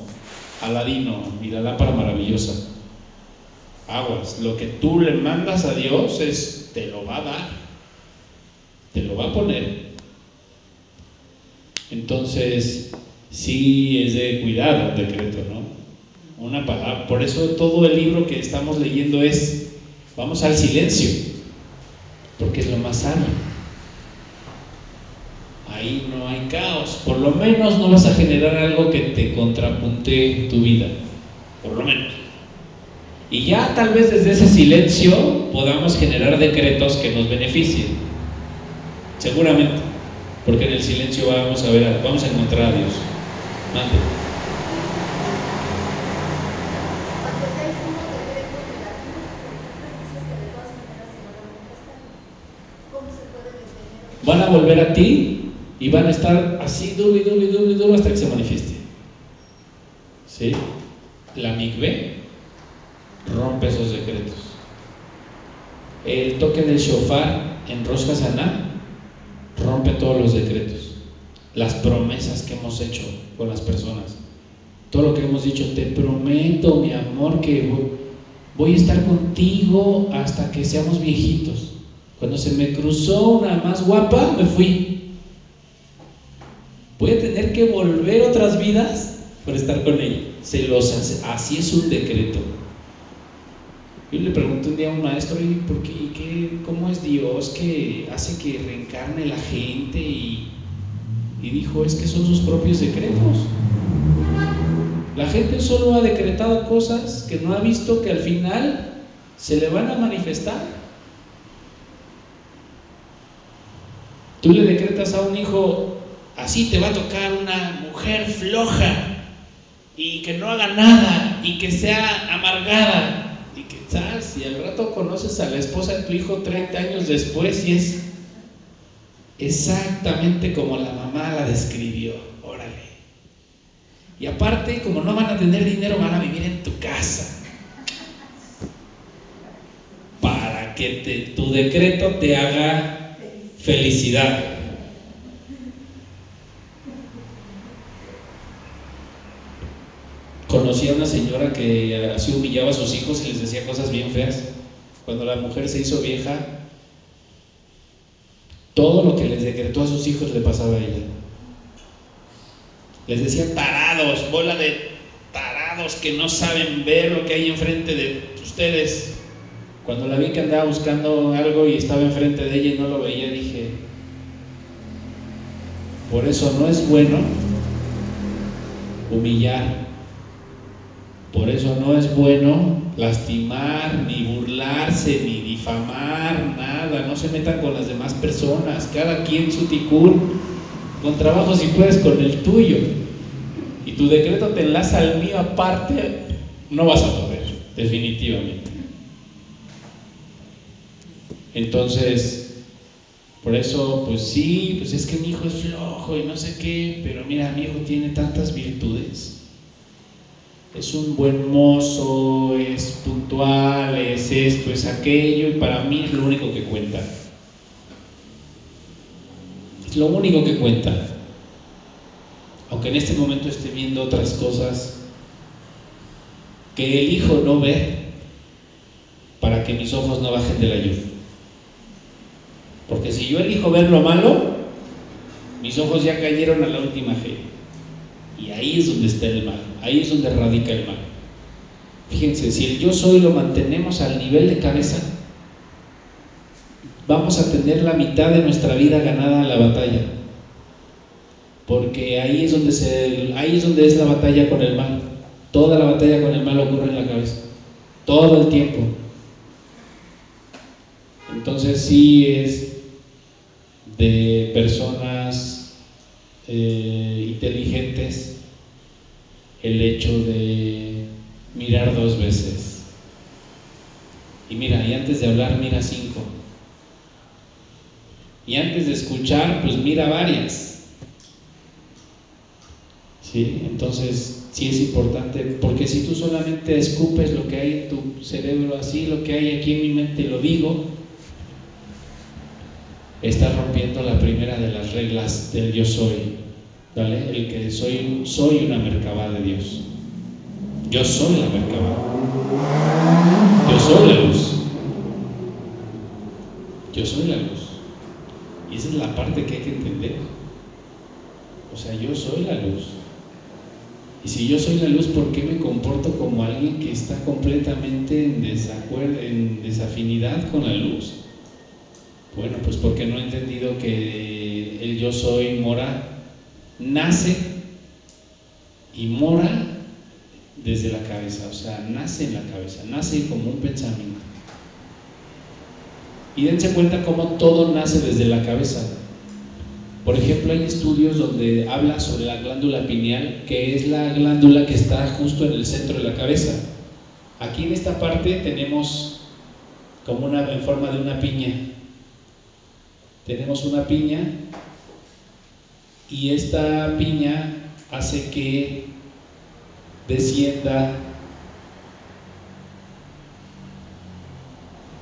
Aladino y la lámpara maravillosa. Aguas. Lo que tú le mandas a Dios es, te lo va a dar. Te lo va a poner. Entonces, sí es de cuidado un decreto, ¿no? una palabra. Por eso todo el libro que estamos leyendo es, vamos al silencio, porque es lo más sabio. Ahí no hay caos, por lo menos no vas a generar algo que te contrapunte tu vida, por lo menos. Y ya tal vez desde ese silencio podamos generar decretos que nos beneficien, Seguramente, porque en el silencio vamos a ver, vamos a encontrar a Dios. Mande. Van a volver a ti y van a estar así, duro y y y hasta que se manifieste. ¿Sí? La migbe rompe esos decretos. El toque del shofar en Rosh Hashanah rompe todos los decretos, las promesas que hemos hecho con las personas. Todo lo que hemos dicho, te prometo, mi amor, que voy, a estar contigo hasta que seamos viejitos. Cuando se me cruzó una más guapa, me fui. Voy a tener que volver otras vidas para estar con ella. Se los hace, así es un decreto. Yo le pregunté un día a un maestro, ¿y por qué, y qué, cómo es Dios que hace que reencarne la gente? Y, y dijo, es que son sus propios decretos. La gente solo ha decretado cosas que no ha visto que al final se le van a manifestar. Tú le decretas a un hijo, así te va a tocar una mujer floja y que no haga nada y que sea amargada. Y que tal, si al rato conoces a la esposa de tu hijo 30 años después y es exactamente como la mamá la describió, órale. Y aparte, como no van a tener dinero, van a vivir en tu casa. Para que te, tu decreto te haga felicidad. Conocí a una señora que así humillaba a sus hijos y les decía cosas bien feas. Cuando la mujer se hizo vieja, todo lo que les decretó a sus hijos le pasaba a ella. Les decía tarados, bola de tarados que no saben ver lo que hay enfrente de ustedes. Cuando la vi que andaba buscando algo y estaba enfrente de ella y no lo veía, dije, por eso no es bueno humillar. Por eso no es bueno lastimar, ni burlarse, ni difamar, nada. No se metan con las demás personas. Cada quien su ticún. Con trabajo si puedes con el tuyo. Y tu decreto te enlaza al mío aparte, no vas a poder, definitivamente. Entonces, por eso, pues sí, pues es que mi hijo es flojo y no sé qué, pero mira, mi hijo tiene tantas virtudes. Es un buen mozo, es puntual, es esto, es aquello, y para mí es lo único que cuenta. Es lo único que cuenta. Aunque en este momento esté viendo otras cosas que elijo no ver para que mis ojos no bajen de la lluvia. Porque si yo elijo ver lo malo, mis ojos ya cayeron a la última G. Y ahí es donde está el mal, ahí es donde radica el mal. Fíjense, si el yo soy lo mantenemos al nivel de cabeza, vamos a tener la mitad de nuestra vida ganada en la batalla. Porque ahí es donde se, es la batalla con el mal. Toda la batalla con el mal ocurre en la cabeza. Todo el tiempo. Entonces sí es de personas eh, inteligentes el hecho de mirar dos veces. Y mira, y antes de hablar, mira cinco. Y antes de escuchar, pues mira varias. ¿Sí? Entonces, sí es importante, porque si tú solamente escupes lo que hay en tu cerebro, así, lo que hay aquí en mi mente, lo digo, estás rompiendo la primera de las reglas del yo soy, ¿vale? El que soy, soy una mercabá de Dios. Yo soy la mercabá. Yo soy la luz. Yo soy la luz. Y esa es la parte que hay que entender. O sea, yo soy la luz. Y si yo soy la luz, ¿por qué me comporto como alguien que está completamente en desacuerdo, en desafinidad con la luz? Bueno, pues porque no he entendido que el yo soy mora nace y mora desde la cabeza, o sea, nace en la cabeza, nace como un pensamiento. Y dense cuenta cómo todo nace desde la cabeza. Por ejemplo, hay estudios donde habla sobre la glándula pineal, que es la glándula que está justo en el centro de la cabeza. Aquí en esta parte tenemos como una en forma de una piña. tenemos una piña y esta piña hace que descienda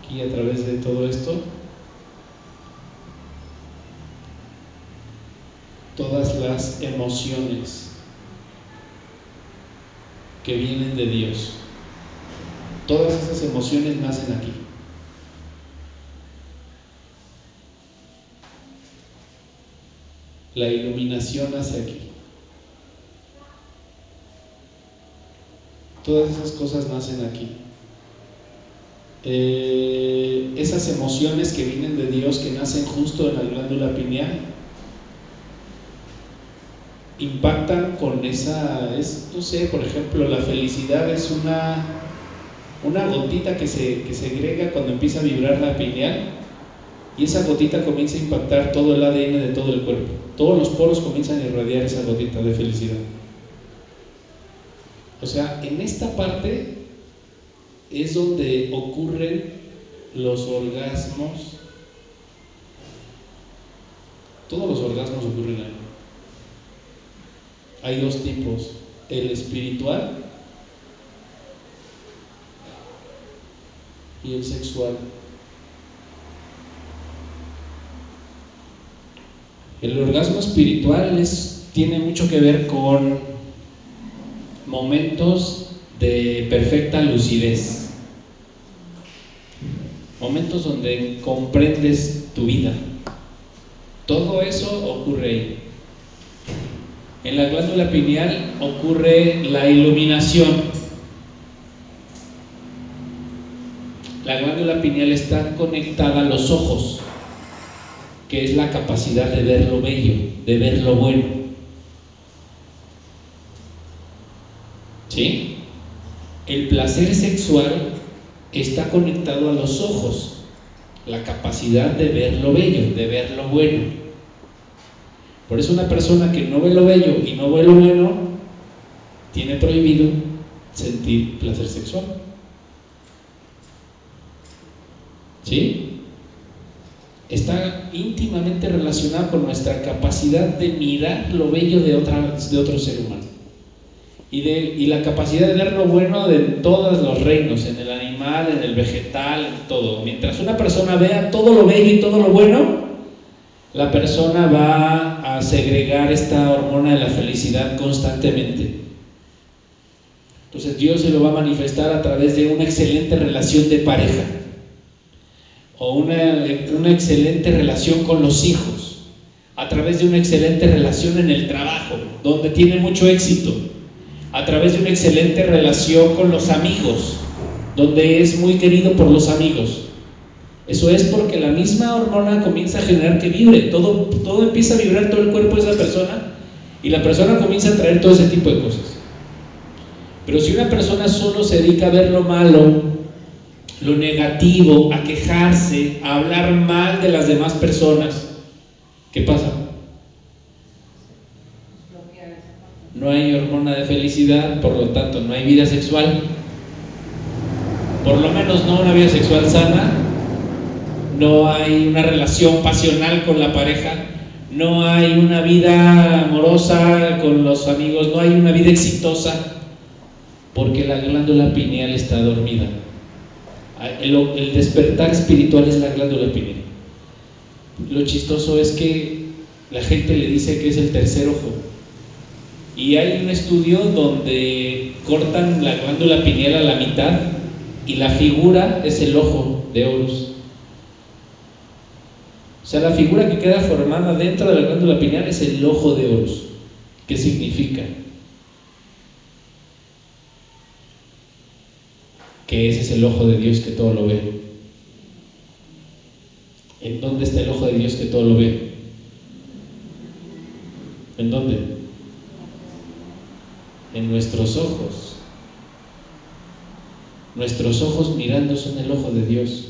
aquí a través de todo esto todas las emociones que vienen de Dios. Todas esas emociones nacen aquí. La iluminación nace aquí. Todas esas cosas nacen aquí. Eh, esas emociones que vienen de Dios, que nacen justo en la glándula pineal, impactan con esa, es, no sé, por ejemplo, la felicidad es una, una gotita que se, que cuando empieza a vibrar la pineal y esa gotita comienza a impactar todo el ADN de todo el cuerpo. Todos los poros comienzan a irradiar esa gotita de felicidad. O sea, en esta parte es donde ocurren los orgasmos. Todos los orgasmos ocurren ahí. Hay dos tipos, el espiritual y el sexual. El orgasmo espiritual es, tiene mucho que ver con momentos de perfecta lucidez, momentos donde comprendes tu vida. Todo eso ocurre ahí. En la glándula pineal ocurre la iluminación. La glándula pineal está conectada a los ojos, que es la capacidad de ver lo bello, de ver lo bueno. ¿Sí? El placer sexual está conectado a los ojos, la capacidad de ver lo bello, de ver lo bueno. Por eso una persona que no ve lo bello y no ve lo bueno, tiene prohibido sentir placer sexual. ¿Sí? Está íntimamente relacionado con nuestra capacidad de mirar lo bello de, otra, de otro ser humano. Y, de, y la capacidad de ver lo bueno de todos los reinos, en el animal, en el vegetal, en todo. Mientras una persona vea todo lo bello y todo lo bueno, la persona va a segregar esta hormona de la felicidad constantemente. Entonces Dios se lo va a manifestar a través de una excelente relación de pareja o una, una excelente relación con los hijos, a través de una excelente relación en el trabajo, donde tiene mucho éxito, a través de una excelente relación con los amigos, donde es muy querido por los amigos. Eso es porque la misma hormona comienza a generar que vibre, todo, todo empieza a vibrar todo el cuerpo de esa persona y la persona comienza a traer todo ese tipo de cosas. Pero si una persona solo se dedica a ver lo malo, lo negativo, a quejarse, a hablar mal de las demás personas, ¿qué pasa? No hay hormona de felicidad, por lo tanto no hay vida sexual. Por lo menos no una vida sexual sana, no hay una relación pasional con la pareja, no hay una vida amorosa con los amigos, no hay una vida exitosa, porque la glándula pineal está dormida. El, el despertar espiritual es la glándula pineal. Lo chistoso es que la gente le dice que es el tercer ojo. Y hay un estudio donde cortan la glándula pineal a la mitad y la figura es el ojo de Horus. O sea, la figura que queda formada dentro de la glándula pineal es el ojo de Horus. ¿Qué significa? Que ese es el ojo de Dios que todo lo ve. ¿En dónde está el ojo de Dios que todo lo ve? ¿En dónde? En nuestros ojos. Nuestros ojos mirando son el ojo de Dios,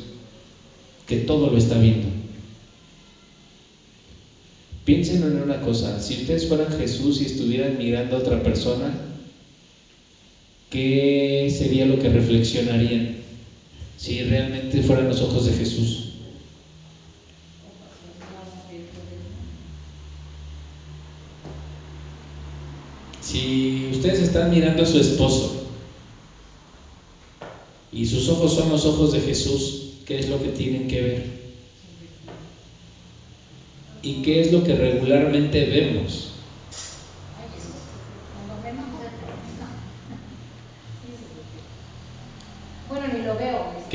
que todo lo está viendo. Piensen en una cosa, si ustedes fueran Jesús y estuvieran mirando a otra persona, ¿qué sería lo que reflexionarían si realmente fueran los ojos de Jesús? Si ustedes están mirando a su esposo y sus ojos son los ojos de Jesús, ¿qué es lo que tienen que ver? ¿Y qué es lo que regularmente vemos?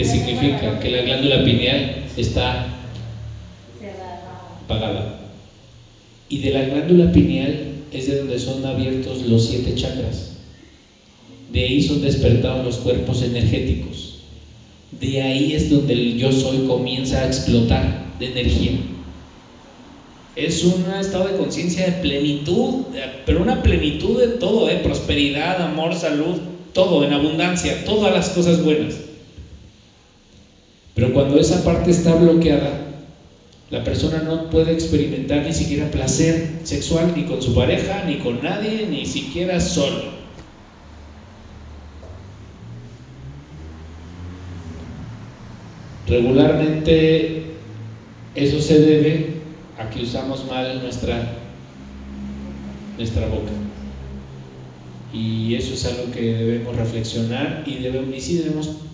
Lo veo. Ni ¿Qué siquiera tengo el significa? Que de la glándula pineal está apagada. Y de la glándula pineal es de donde son abiertos los siete chakras. De ahí son despertados los cuerpos energéticos. De ahí es donde el yo soy comienza a explotar de energía. Es un estado de conciencia de plenitud, de- pero una plenitud en todo, ¿eh? prosperidad, amor, salud, todo, en abundancia, todas las cosas buenas. Pero cuando esa parte está bloqueada, la persona no puede experimentar ni siquiera placer sexual ni con su pareja, ni con nadie, ni siquiera solo. Regularmente eso se debe a que usamos mal nuestra, nuestra boca. Y eso es algo que debemos reflexionar y, debemos, debemos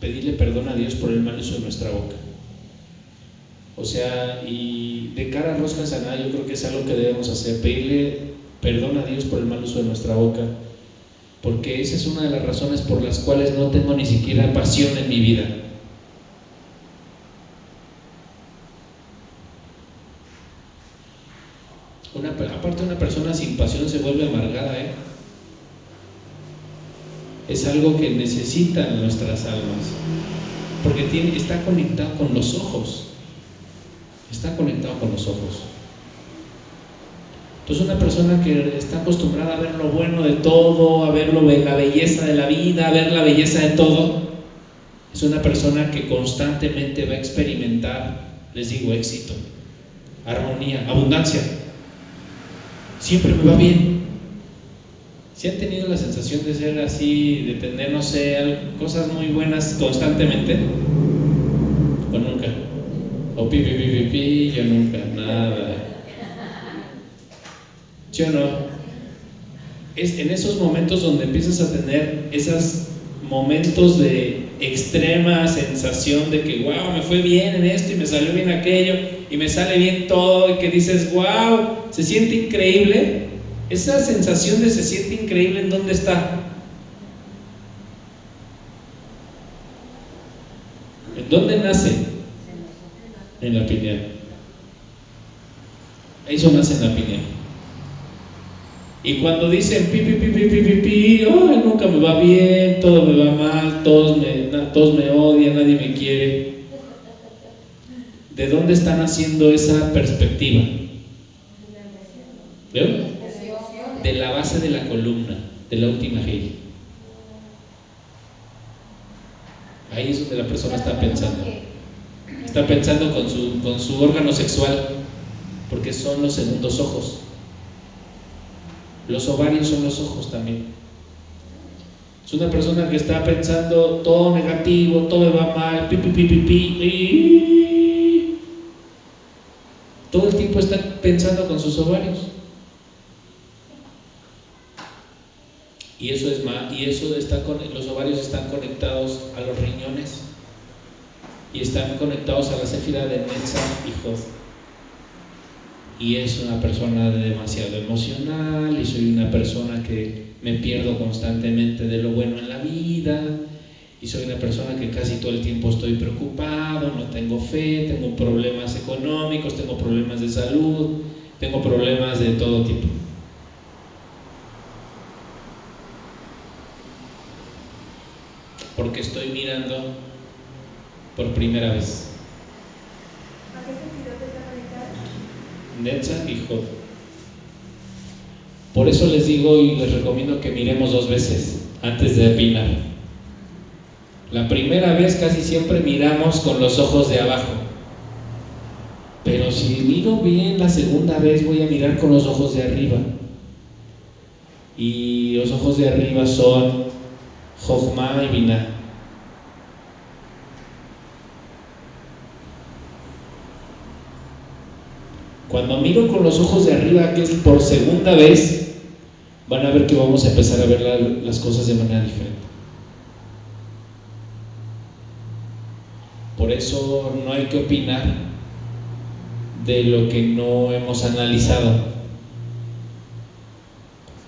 pedirle perdón a Dios por el mal uso de nuestra boca. O sea, y de cara a Rosca Sanada yo creo que es algo que debemos hacer, pedirle perdón a Dios por el mal uso de nuestra boca, porque esa es una de las razones por las cuales no tengo ni siquiera pasión en mi vida. Una, aparte una persona sin pasión se vuelve amargada, ¿eh? Es algo que necesitan nuestras almas, porque tiene, está conectado con los ojos, está conectado con los ojos. Entonces una persona que está acostumbrada a ver lo bueno de todo, a ver la belleza de la vida, a ver la belleza de todo, es una persona que constantemente va a experimentar, les digo, éxito, armonía, abundancia. Siempre me va bien. Si han tenido la sensación de ser así, de tener, no sé, cosas muy buenas constantemente? ¿O nunca? O pi, pi, pi, pi, pi, yo nunca, nada. ¿Sí o no? Es en esos momentos donde empiezas a tener esos momentos de extrema sensación de que, wow, me fue bien en esto y me salió bien aquello y me sale bien todo y que dices, wow, se siente increíble. Esa sensación de se siente increíble, ¿en dónde está? ¿En dónde nace? En la pineal. Eso nace en la pineal. Y cuando dicen pi, pi, pi, pi, pi, pi, pi, ay, nunca me va bien, todo me va mal, todos me, todos me odian, nadie me quiere. ¿De dónde están haciendo esa perspectiva? De la ¿Veo? emoción, ¿no? De la base de la columna, de la última G. Ahí es donde la persona está pensando. Está pensando con su, con su órgano sexual, porque son los segundos ojos. Los ovarios son los ojos también. Es una persona que está pensando todo negativo, todo me va mal, pi, pi, pi, Todo el tiempo está pensando con sus ovarios. Y eso es más, y eso está con, los ovarios están conectados a los riñones y están conectados a la céfira de Netzach y Jod. Y es una persona de demasiado emocional y soy una persona que me pierdo constantemente de lo bueno en la vida y soy una persona que casi todo el tiempo estoy preocupado, no tengo fe, tengo problemas económicos, tengo problemas de salud, tengo problemas de todo tipo. Porque estoy mirando por primera vez. ¿A qué sentido te está conectado? Netzach y Jod. Por eso les digo y les recomiendo que miremos dos veces antes de opinar. La primera vez casi siempre miramos con los ojos de abajo. Pero si miro bien la segunda vez voy a mirar con los ojos de arriba. Y los ojos de arriba son Jochma y Binah. Cuando miro con los ojos de arriba, que es por segunda vez, van a ver que vamos a empezar a ver la, las cosas de manera diferente. Por eso no hay que opinar de lo que no hemos analizado.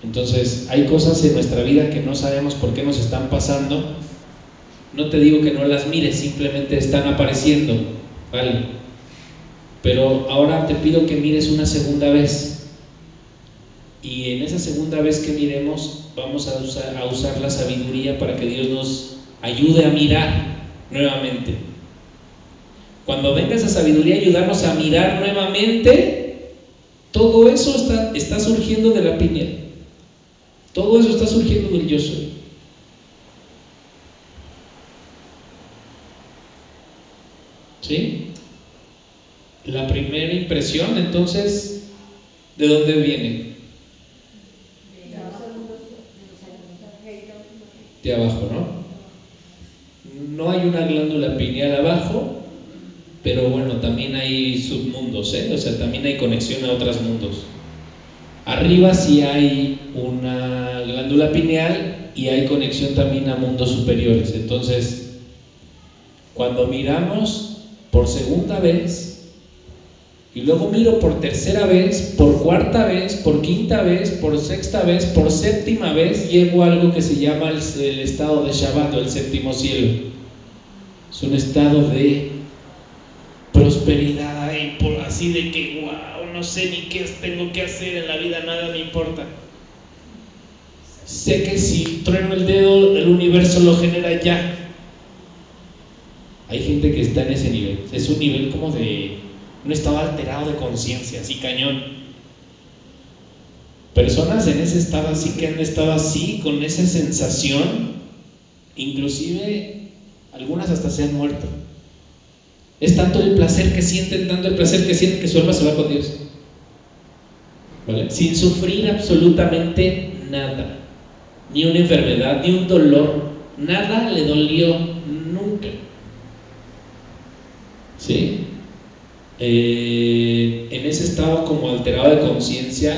Entonces, hay cosas en nuestra vida que no sabemos por qué nos están pasando. No te digo que no las mires, simplemente están apareciendo, ¿vale? Pero ahora te pido que mires una segunda vez. Y en esa segunda vez que miremos, vamos a usar, la sabiduría para que Dios nos ayude a mirar nuevamente. Cuando venga esa sabiduría, ayudarnos a mirar nuevamente, todo eso está, está surgiendo de la piña. Todo eso está surgiendo del yo soy. ¿Sí? La primera impresión, entonces, ¿de dónde viene? De abajo, ¿no? No hay una glándula pineal abajo, pero bueno, también hay submundos, ¿eh? O sea, también hay conexión a otros mundos. Arriba sí hay una glándula pineal y hay conexión también a mundos superiores. Entonces, cuando miramos por segunda vez, y luego miro por tercera vez, por cuarta vez, por quinta vez, por sexta vez, por séptima vez, llego a algo que se llama el, el estado de Shabbat o el séptimo cielo. Es un estado de prosperidad así de que, wow, no sé ni qué tengo que hacer en la vida, nada me importa. Sé que si trueno el dedo, el universo lo genera ya. Hay gente que está en ese nivel. Es un nivel como de un estado alterado de conciencia, así cañón. Personas en ese estado así que han estado así, con esa sensación, inclusive algunas hasta se han muerto. Es tanto el placer que sienten, tanto el placer que sienten que su alma se va con Dios. Sin sufrir absolutamente nada. Ni una enfermedad, ni un dolor. Nada le dolió nunca. ¿Sí? Eh, en ese estado como alterado de conciencia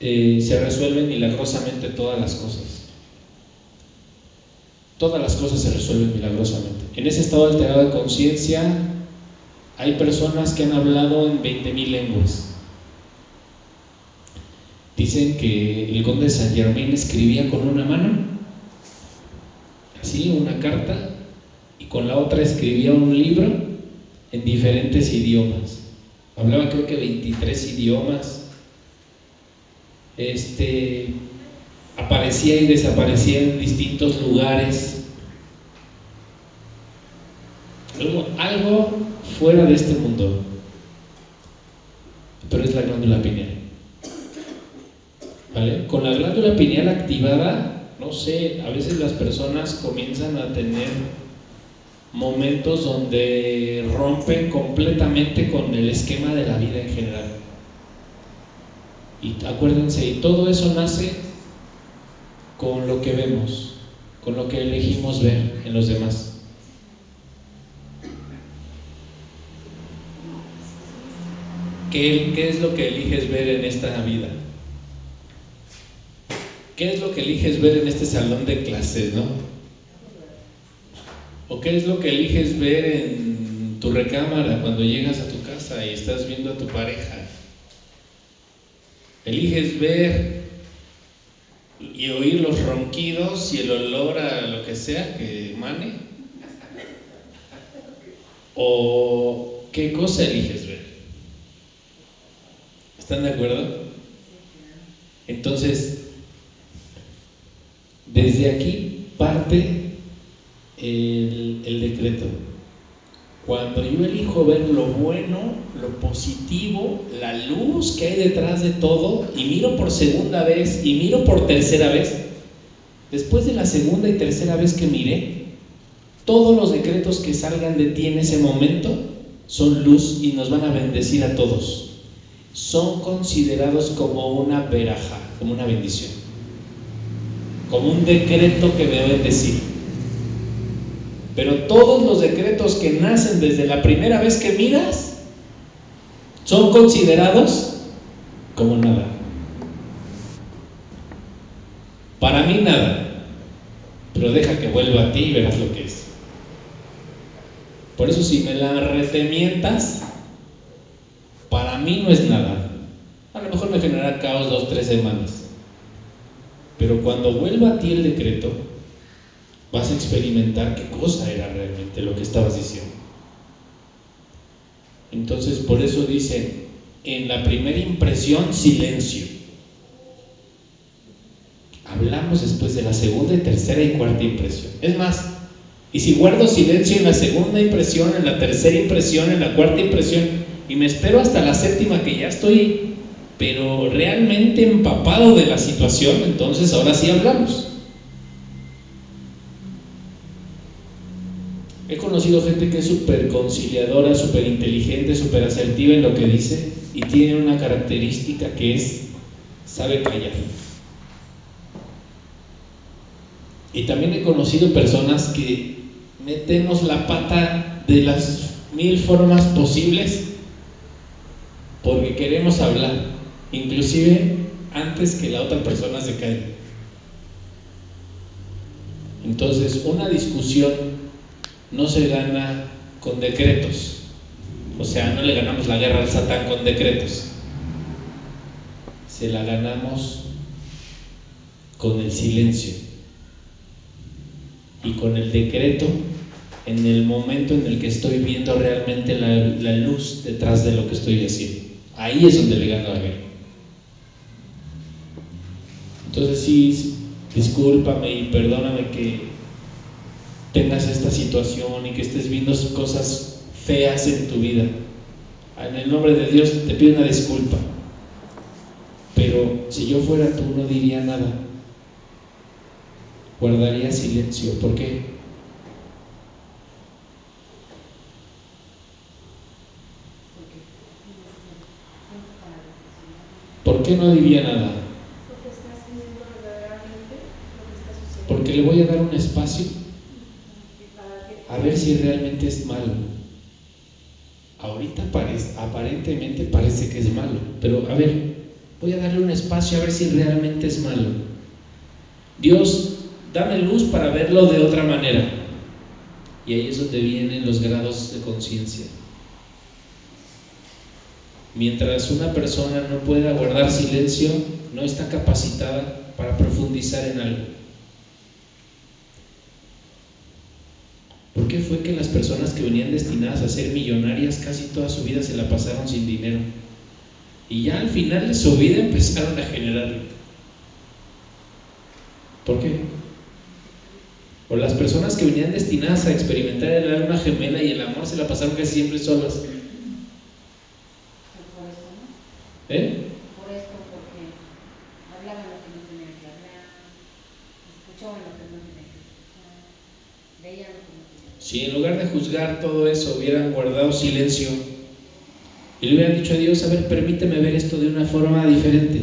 eh, se resuelven milagrosamente todas las cosas. Todas las cosas se resuelven milagrosamente. En ese estado alterado de conciencia hay personas que han hablado en 20.000 lenguas. Dicen que el conde de Saint Germain escribía con una mano, así, una carta, y con la otra escribía un libro en diferentes idiomas. Hablaba creo que 23 idiomas. Este aparecía y desaparecía en distintos lugares. Algo, algo fuera de este mundo. Pero es la glándula pineal. ¿Vale? Con la glándula pineal activada, no sé, a veces las personas comienzan a tener momentos donde rompen completamente con el esquema de la vida en general. Y acuérdense, y todo eso nace con lo que vemos, con lo que elegimos ver en los demás. ¿Qué, ¿Qué, es lo que eliges ver en esta vida? ¿Qué es lo que eliges ver en este salón de clases, no? ¿O qué es lo que eliges ver en tu recámara cuando llegas a tu casa y estás viendo a tu pareja? Eliges ver y oír los ronquidos y el olor a lo que sea que emane. ¿O qué cosa eliges ver? ¿Están de acuerdo? Entonces, desde aquí parte el, decreto. Cuando yo elijo ver lo bueno, lo positivo, la luz que hay detrás de todo, y miro por segunda vez y miro por tercera vez, después de la segunda y tercera vez que miré, todos los decretos que salgan de ti en ese momento son luz y nos van a bendecir a todos. Son considerados como una veraja, como una bendición, como un decreto que me bendecir. Pero todos los decretos que nacen desde la primera vez que miras son considerados como nada. Para mí nada. Pero deja que vuelva a ti y verás lo que es. Por eso si me la retemientas, para mí no es nada. A lo mejor me generará caos dos, tres semanas. Pero cuando vuelva a ti el decreto, vas a experimentar qué cosa era realmente lo que estabas diciendo. Entonces, por eso dicen, en la primera impresión, silencio. Hablamos después de la segunda tercera y cuarta impresión. Es más, y si guardo silencio en la segunda impresión, en la tercera impresión, en la cuarta impresión, y me espero hasta la séptima que ya estoy, pero realmente empapado de la situación, entonces ahora sí hablamos. He conocido gente que es súper conciliadora, súper inteligente, súper asertiva en lo que dice y tiene una característica que es, sabe callar. Y también he conocido personas que metemos la pata de las mil formas posibles porque queremos hablar, inclusive antes que la otra persona se calle. Entonces, una discusión no se gana con decretos. O sea, no le ganamos la guerra al Satán con decretos. Se la ganamos con el silencio y con el decreto en el momento en el que estoy viendo realmente la, la luz detrás de lo que estoy haciendo. Ahí es donde le gano la. Entonces sí, discúlpame y perdóname que tengas esta situación y que estés viendo cosas feas en tu vida. En el nombre de Dios te pido una disculpa. Pero si yo fuera tú no diría nada. Guardaría silencio. ¿Por qué? ¿Por qué no diría nada? Porque estás viviendo verdaderamente lo que está sucediendo. Porque le voy a dar un espacio a ver si realmente es malo. Ahorita parece, aparentemente parece que es malo, pero a ver, voy a darle un espacio a ver si realmente es malo. Dios, dame luz para verlo de otra manera. Y ahí es donde vienen los grados de conciencia. Mientras una persona no pueda guardar silencio, no está capacitada para profundizar en algo. ¿Por qué fue que las personas que venían destinadas a ser millonarias casi toda su vida se la pasaron sin dinero? Y ya al final de su vida empezaron a generarlo. ¿Por qué? O las personas que venían destinadas a experimentar el alma gemela y el amor se la pasaron casi siempre solas. Por esto, ¿no? ¿Eh? Por esto, porque hablaban lo que no tenían que hablar, escuchaban lo que no tenían que escuchar, veían lo que no tenían que Si en lugar de juzgar todo eso hubieran guardado silencio y le hubieran dicho a Dios, a ver, permíteme ver esto de una forma diferente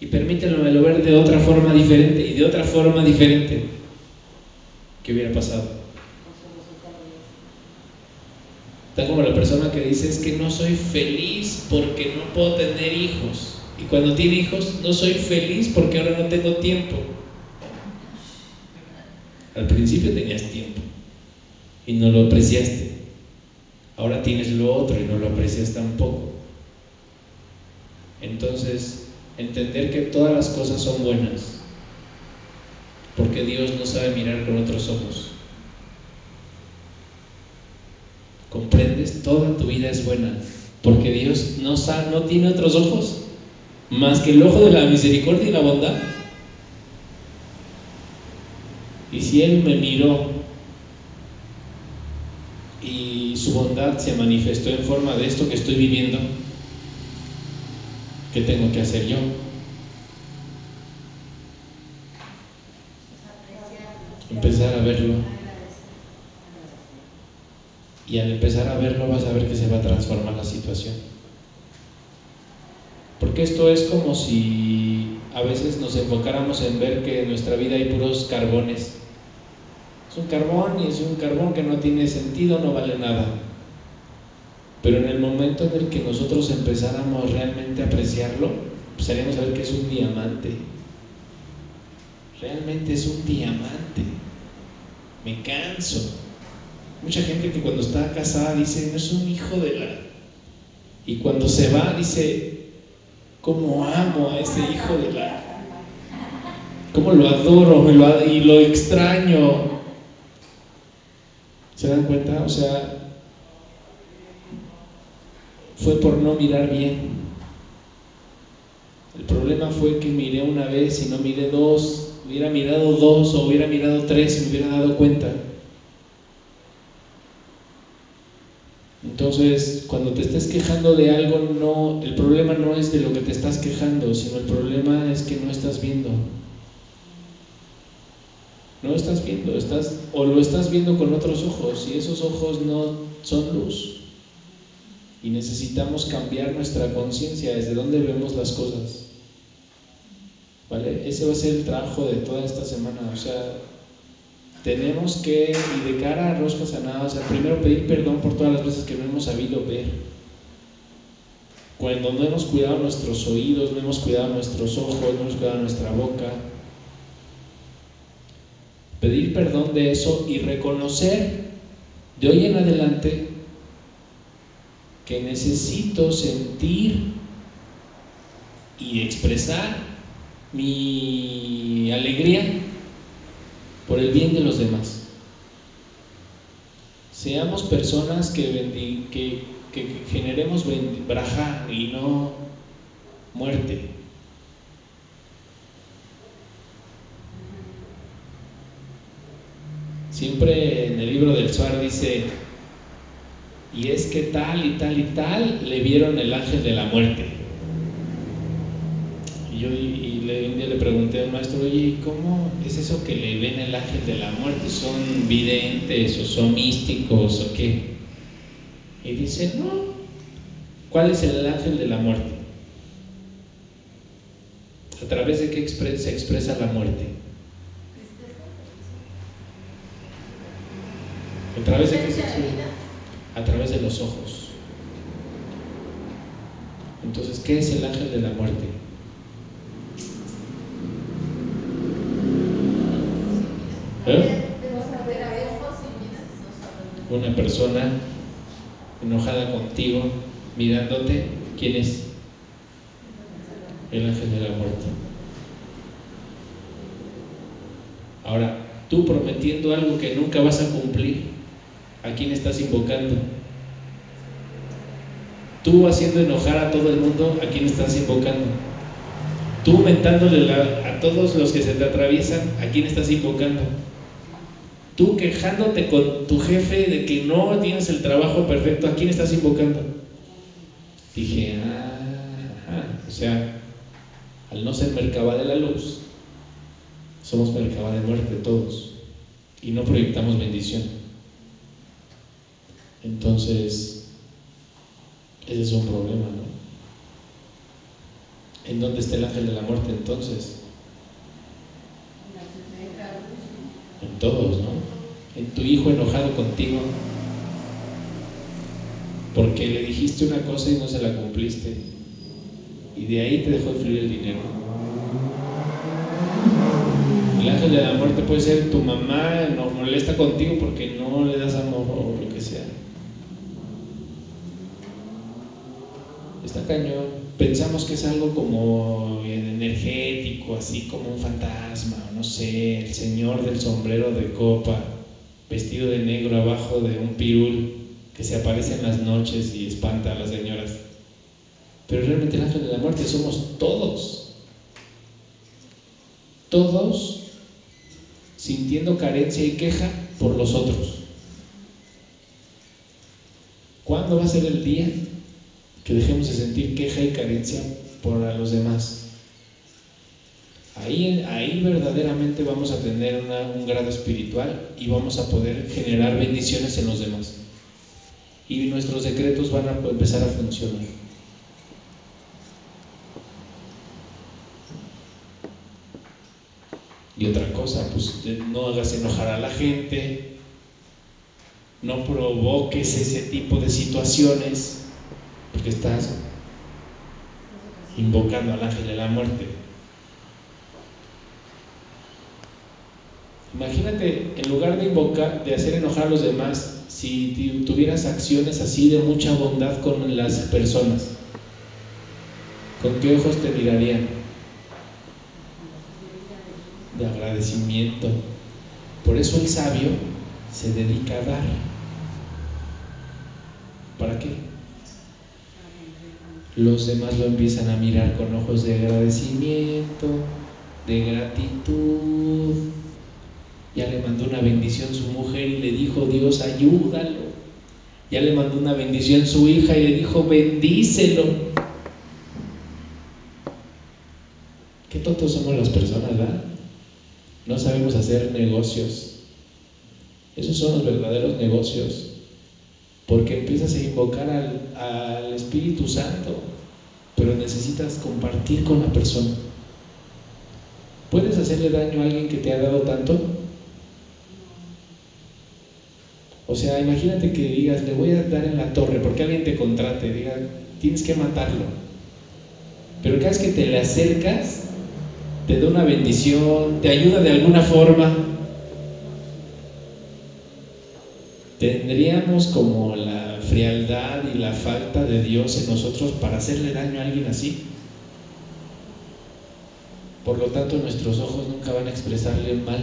y permítemelo ver de otra forma diferente y de otra forma diferente, ¿qué hubiera pasado? Está como la persona que dice es que no soy feliz porque no puedo tener hijos. Y cuando tiene hijos, no soy feliz porque ahora no tengo tiempo. Al principio tenías tiempo y no lo apreciaste. Ahora tienes lo otro y no lo aprecias tampoco. Entonces, entender que todas las cosas son buenas. Porque Dios no sabe mirar con otros ojos. ¿Comprendes? Toda tu vida es buena. Porque Dios no, sa- no tiene otros ojos más que el ojo de la misericordia y la bondad. Y si Él me miró y su bondad se manifestó en forma de esto que estoy viviendo, ¿qué tengo que hacer yo? Empezar a verlo. Y al empezar a verlo vas a ver que se va a transformar la situación. Porque esto es como si a veces nos enfocáramos en ver que en nuestra vida hay puros carbones. Es un carbón y es un carbón que no tiene sentido, no vale nada. Pero en el momento en el que nosotros empezáramos realmente a apreciarlo, empezaríamos a ver que es un diamante. realmente es un diamante. Me canso. Mucha gente que cuando está casada dice, no es un hijo de la... Y cuando se va dice, ¿cómo amo a ese hijo de la... ¿Cómo lo adoro y lo, extraño? ¿Se dan cuenta? O sea, fue por no mirar bien. El problema fue que miré una vez y no miré dos. Hubiera mirado dos o hubiera mirado tres y me hubiera dado cuenta. Entonces, cuando te estés quejando de algo, no, el problema no es de lo que te estás quejando, sino el problema es que no estás viendo. No estás viendo, estás o lo estás viendo con otros ojos y esos ojos no son luz. Y necesitamos cambiar nuestra conciencia desde donde vemos las cosas. ¿Vale? Ese va a ser el trabajo de toda esta semana, o sea, tenemos que, y de cara a rosca sanada, o sea, primero pedir perdón por todas las veces que no hemos sabido ver. Cuando no hemos cuidado nuestros oídos, no hemos cuidado nuestros ojos, no hemos cuidado nuestra boca. Pedir perdón de eso y reconocer de hoy en adelante que necesito sentir y expresar mi alegría por el bien de los demás. Seamos personas que, que, generemos braja y no muerte. Siempre en el libro del Suar dice, y es que tal y tal y tal le vieron el ángel de la muerte. Y yo y le, un día le pregunté a un maestro, oye, ¿y cómo es eso que le ven el ángel de la muerte? ¿Son videntes o son místicos o qué? Y dice, no. ¿Cuál es el ángel de la muerte? ¿A través de qué se expresa la muerte? ¿A través de qué se expresa? A través de los ojos. Entonces, ¿qué es el ángel de la muerte? ¿Eh? Una persona enojada contigo, mirándote, ¿quién es? El ángel de la muerte. Ahora, tú prometiendo algo que nunca vas a cumplir, ¿a quién estás invocando? Tú haciendo enojar a todo el mundo, ¿a quién estás invocando? Tú mentándole a todos los que se te atraviesan, ¿a quién estás invocando? Tú quejándote con tu jefe de que no tienes el trabajo perfecto, ¿a quién estás invocando? Dije, ah, o sea, al no ser Mercaba de la luz, somos Mercaba de muerte todos y no proyectamos bendición. Entonces, ese es un problema, ¿no? ¿En dónde está el ángel de la muerte entonces? En todos, ¿no? En tu hijo enojado contigo porque le dijiste una cosa y no se la cumpliste. Y de ahí te dejó de fluir el dinero. El ángel de la muerte puede ser tu mamá, no molesta contigo porque no le das amor o lo que sea. Está cañón. Pensamos que es algo como energético, así como un fantasma, no sé, el señor del sombrero de copa, vestido de negro abajo de un pirul que se aparece en las noches y espanta a las señoras. Pero realmente el ángel de la muerte somos todos. Todos sintiendo carencia y queja por los otros. ¿Cuándo va a ser el día que dejemos de sentir queja y carencia por los demás? Ahí, ahí verdaderamente vamos a tener un grado espiritual y vamos a poder generar bendiciones en los demás. Y nuestros decretos van a empezar a funcionar. Y otra cosa, pues no hagas enojar a la gente, no provoques ese tipo de situaciones, porque estás invocando al ángel de la muerte. Imagínate, en lugar de invocar, de hacer enojar a los demás, si tuvieras acciones así de mucha bondad con las personas, ¿con qué ojos te mirarían? De agradecimiento. Por eso el sabio se dedica a dar. ¿Para qué? Los demás lo empiezan a mirar con ojos de agradecimiento, de gratitud. Ya le mandó una bendición su mujer y le dijo, Dios, ayúdalo. Ya le mandó una bendición su hija y le dijo, bendícelo. Qué tontos somos las personas, ¿verdad? No sabemos hacer negocios. Esos son los verdaderos negocios. Porque empiezas a invocar al, al Espíritu Santo, pero necesitas compartir con la persona. ¿Puedes hacerle daño a alguien que te ha dado tanto? O sea, imagínate que digas, le voy a dar en la torre, porque alguien te contrate, diga, tienes que matarlo. Pero cada vez que te le acercas, te da una bendición, te ayuda de alguna forma. Tendríamos como la frialdad y la falta de Dios en nosotros para hacerle daño a alguien así. Por lo tanto, nuestros ojos nunca van a expresarle mal.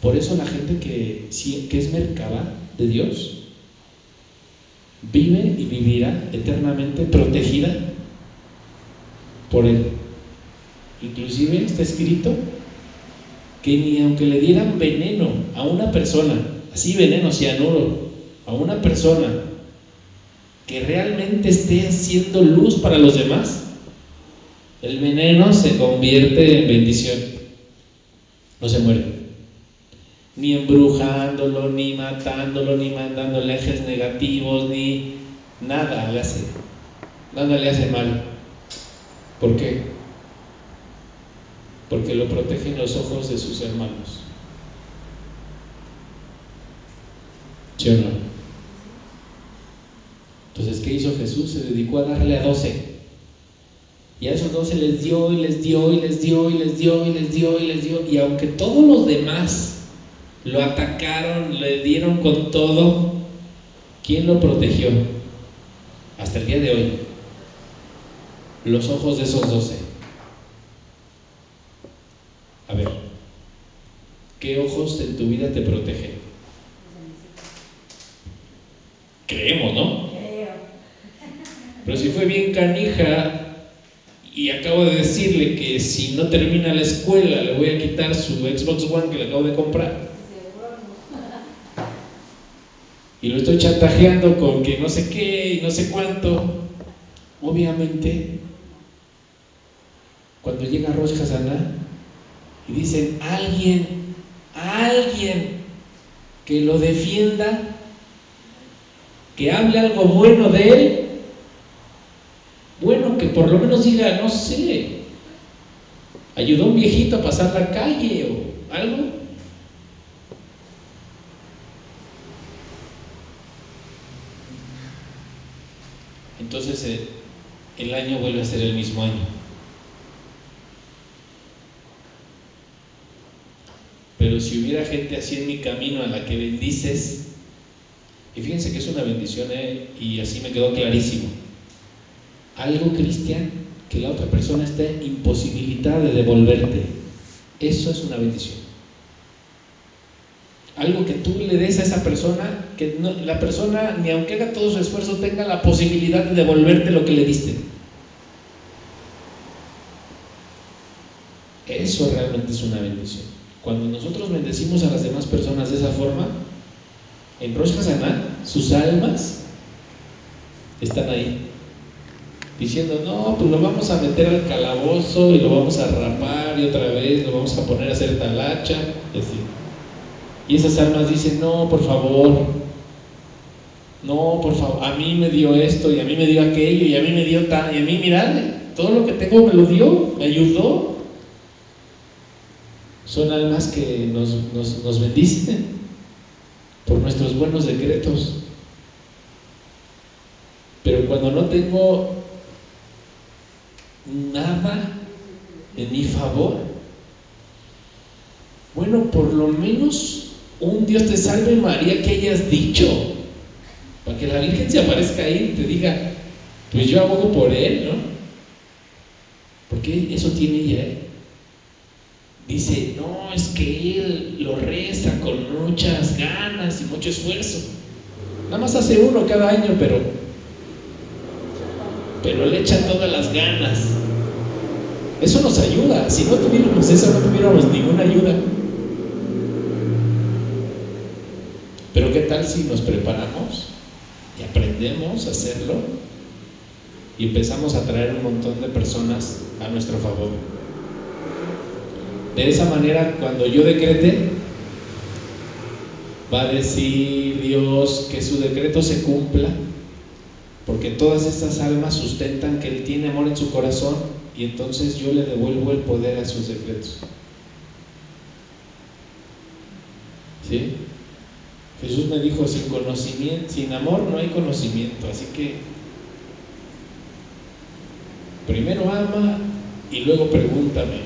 Por eso la gente que, es mercaba de Dios vive y vivirá eternamente protegida por Él. Inclusive está escrito que ni aunque le dieran veneno a una persona, así veneno, cianuro, a una persona que realmente esté haciendo luz para los demás, el veneno se convierte en bendición, no se muere ni embrujándolo, ni matándolo, ni mandándole ejes negativos, ni nada le hace, nada le hace mal. ¿Por qué? Porque lo protegen los ojos de sus hermanos. ¿Sí o no? Entonces, ¿qué hizo Jesús? Se dedicó a darle a doce. Y a esos doce les dio y les dio y les dio y les dio y les dio y les dio. Y aunque todos los demás lo atacaron, le dieron con todo. ¿Quién lo protegió? Hasta el día de hoy. Los ojos de esos doce. A ver, ¿qué ojos en tu vida te protegen? Creemos, ¿no? Pero si fue bien canija y acabo de decirle que si no termina la escuela le voy a quitar su Xbox One que le acabo de comprar. Y lo estoy chantajeando con que no sé qué y no sé cuánto, obviamente, cuando llega Rosh Hashanah y dicen, alguien, alguien que lo defienda, que hable algo bueno de él, bueno, que por lo menos diga, no sé, ayudó a un viejito a pasar la calle o algo, entonces eh, el año vuelve a ser el mismo año. Pero si hubiera gente así en mi camino a la que bendices, y fíjense que es una bendición, eh, y así me quedó clarísimo, algo cristiano, que la otra persona esté imposibilitada de devolverte, eso es una bendición. Algo que tú le des a esa persona, que la persona, ni aunque haga todo su esfuerzo, tenga la posibilidad de devolverte lo que le diste. Eso realmente es una bendición. Cuando nosotros bendecimos a las demás personas de esa forma, en Rosh Hashanah, sus almas están ahí. Diciendo, no, pues lo vamos a meter al calabozo y lo vamos a rapar y otra vez lo vamos a poner a hacer talacha y así. Y esas almas dicen, no, por favor, no, por favor, a mí me dio esto y a mí me dio aquello y a mí me dio tal, y a mí, mirad, todo lo que tengo me lo dio, me ayudó. Son almas que nos, nos, nos bendicen por nuestros buenos decretos. Pero cuando no tengo nada en mi favor, Bueno, por lo menos un Dios te salve María que hayas dicho. Para que la Virgen se aparezca ahí y te diga, pues yo abogo por él, ¿no? Porque eso tiene ella, ¿eh? Dice, no, es que él lo reza con muchas ganas y mucho esfuerzo. Nada más hace uno cada año, pero, pero le echa todas las ganas. Eso nos ayuda. Si no tuviéramos eso, no tuviéramos ninguna ayuda. Pero ¿qué tal si nos preparamos y aprendemos a hacerlo y empezamos a traer un montón de personas a nuestro favor? De esa manera, cuando yo decrete, va a decir Dios que su decreto se cumpla, porque todas estas almas sustentan que Él tiene amor en su corazón y entonces yo le devuelvo el poder a sus decretos. ¿Sí? Jesús me dijo, sin conocimiento, sin amor no hay conocimiento, así que primero ama y luego pregúntame.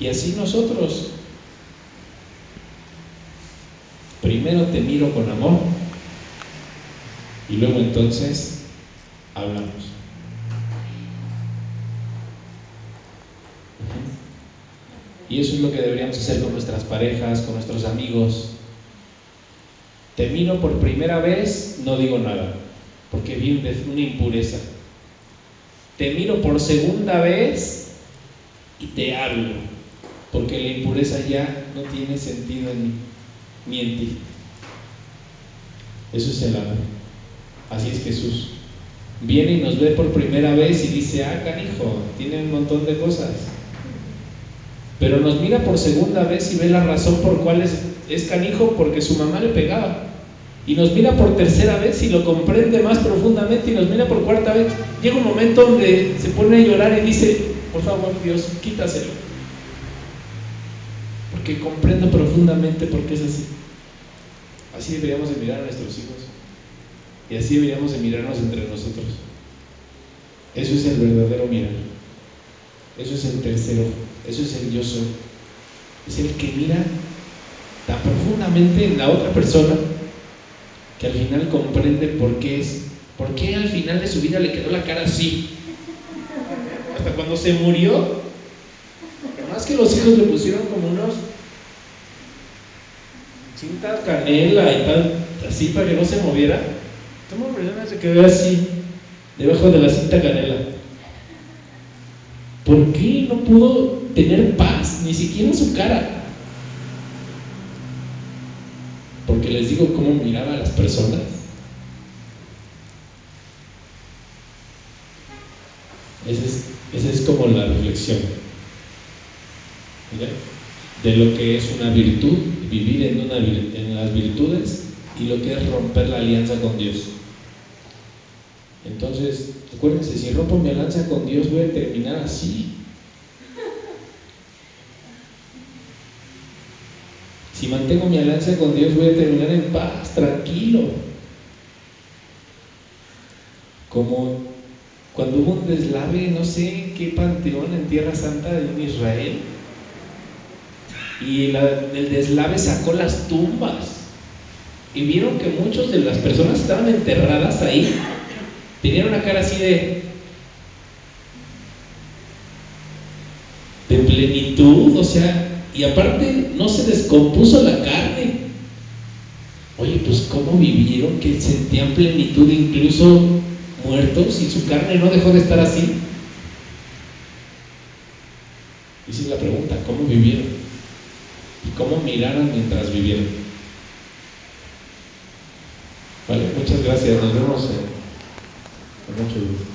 Y así nosotros, primero te miro con amor y luego entonces hablamos. Y eso es lo que deberíamos hacer con nuestras parejas, con nuestros amigos. Te miro por primera vez, no digo nada, porque de una impureza. Te miro por segunda vez y te hablo, porque la impureza ya no tiene sentido en mí, ni en ti. Eso es el amor. Así es Jesús. Viene y nos ve por primera vez y dice, ah, canijo, tiene un montón de cosas. Pero nos mira por segunda vez y ve la razón por cuál es, es canijo, porque su mamá le pegaba. Y nos mira por tercera vez y lo comprende más profundamente y nos mira por cuarta vez. Llega un momento donde se pone a llorar y dice, por favor Dios, quítaselo. Porque comprendo profundamente por qué es así. Así deberíamos de mirar a nuestros hijos. Y así deberíamos de mirarnos entre nosotros. Eso es el verdadero mirar. Eso es el tercero. Eso es el yo soy. Es el que mira tan profundamente en la otra persona que al final comprende por qué es, por qué al final de su vida le quedó la cara así. Hasta cuando se murió, más que los hijos le pusieron como unos cinta canela y tal, así para que no se moviera, una persona se quedó así, debajo de la cinta canela. ¿Por qué no pudo tener paz, ni siquiera su cara? Porque les digo cómo miraba a las personas. Esa es, como la reflexión de lo que es una virtud, vivir en, una, en las virtudes y lo que es romper la alianza con Dios. Entonces, acuérdense, si rompo mi alianza con Dios voy a terminar así. Si mantengo mi alianza con Dios voy a terminar en paz, tranquilo. Como cuando hubo un deslave, no sé en qué panteón en Tierra Santa en Israel, y el deslave sacó las tumbas. Y vieron que muchos de las personas estaban enterradas ahí tenían una cara así de, de plenitud, o sea, y aparte no se descompuso la carne. Oye, pues cómo vivieron que sentían plenitud incluso muertos y su carne no dejó de estar así. Esa es la pregunta, ¿cómo vivieron? ¿Y cómo miraron mientras vivieron? Vale, muchas gracias, nos vemos en, en ocho días.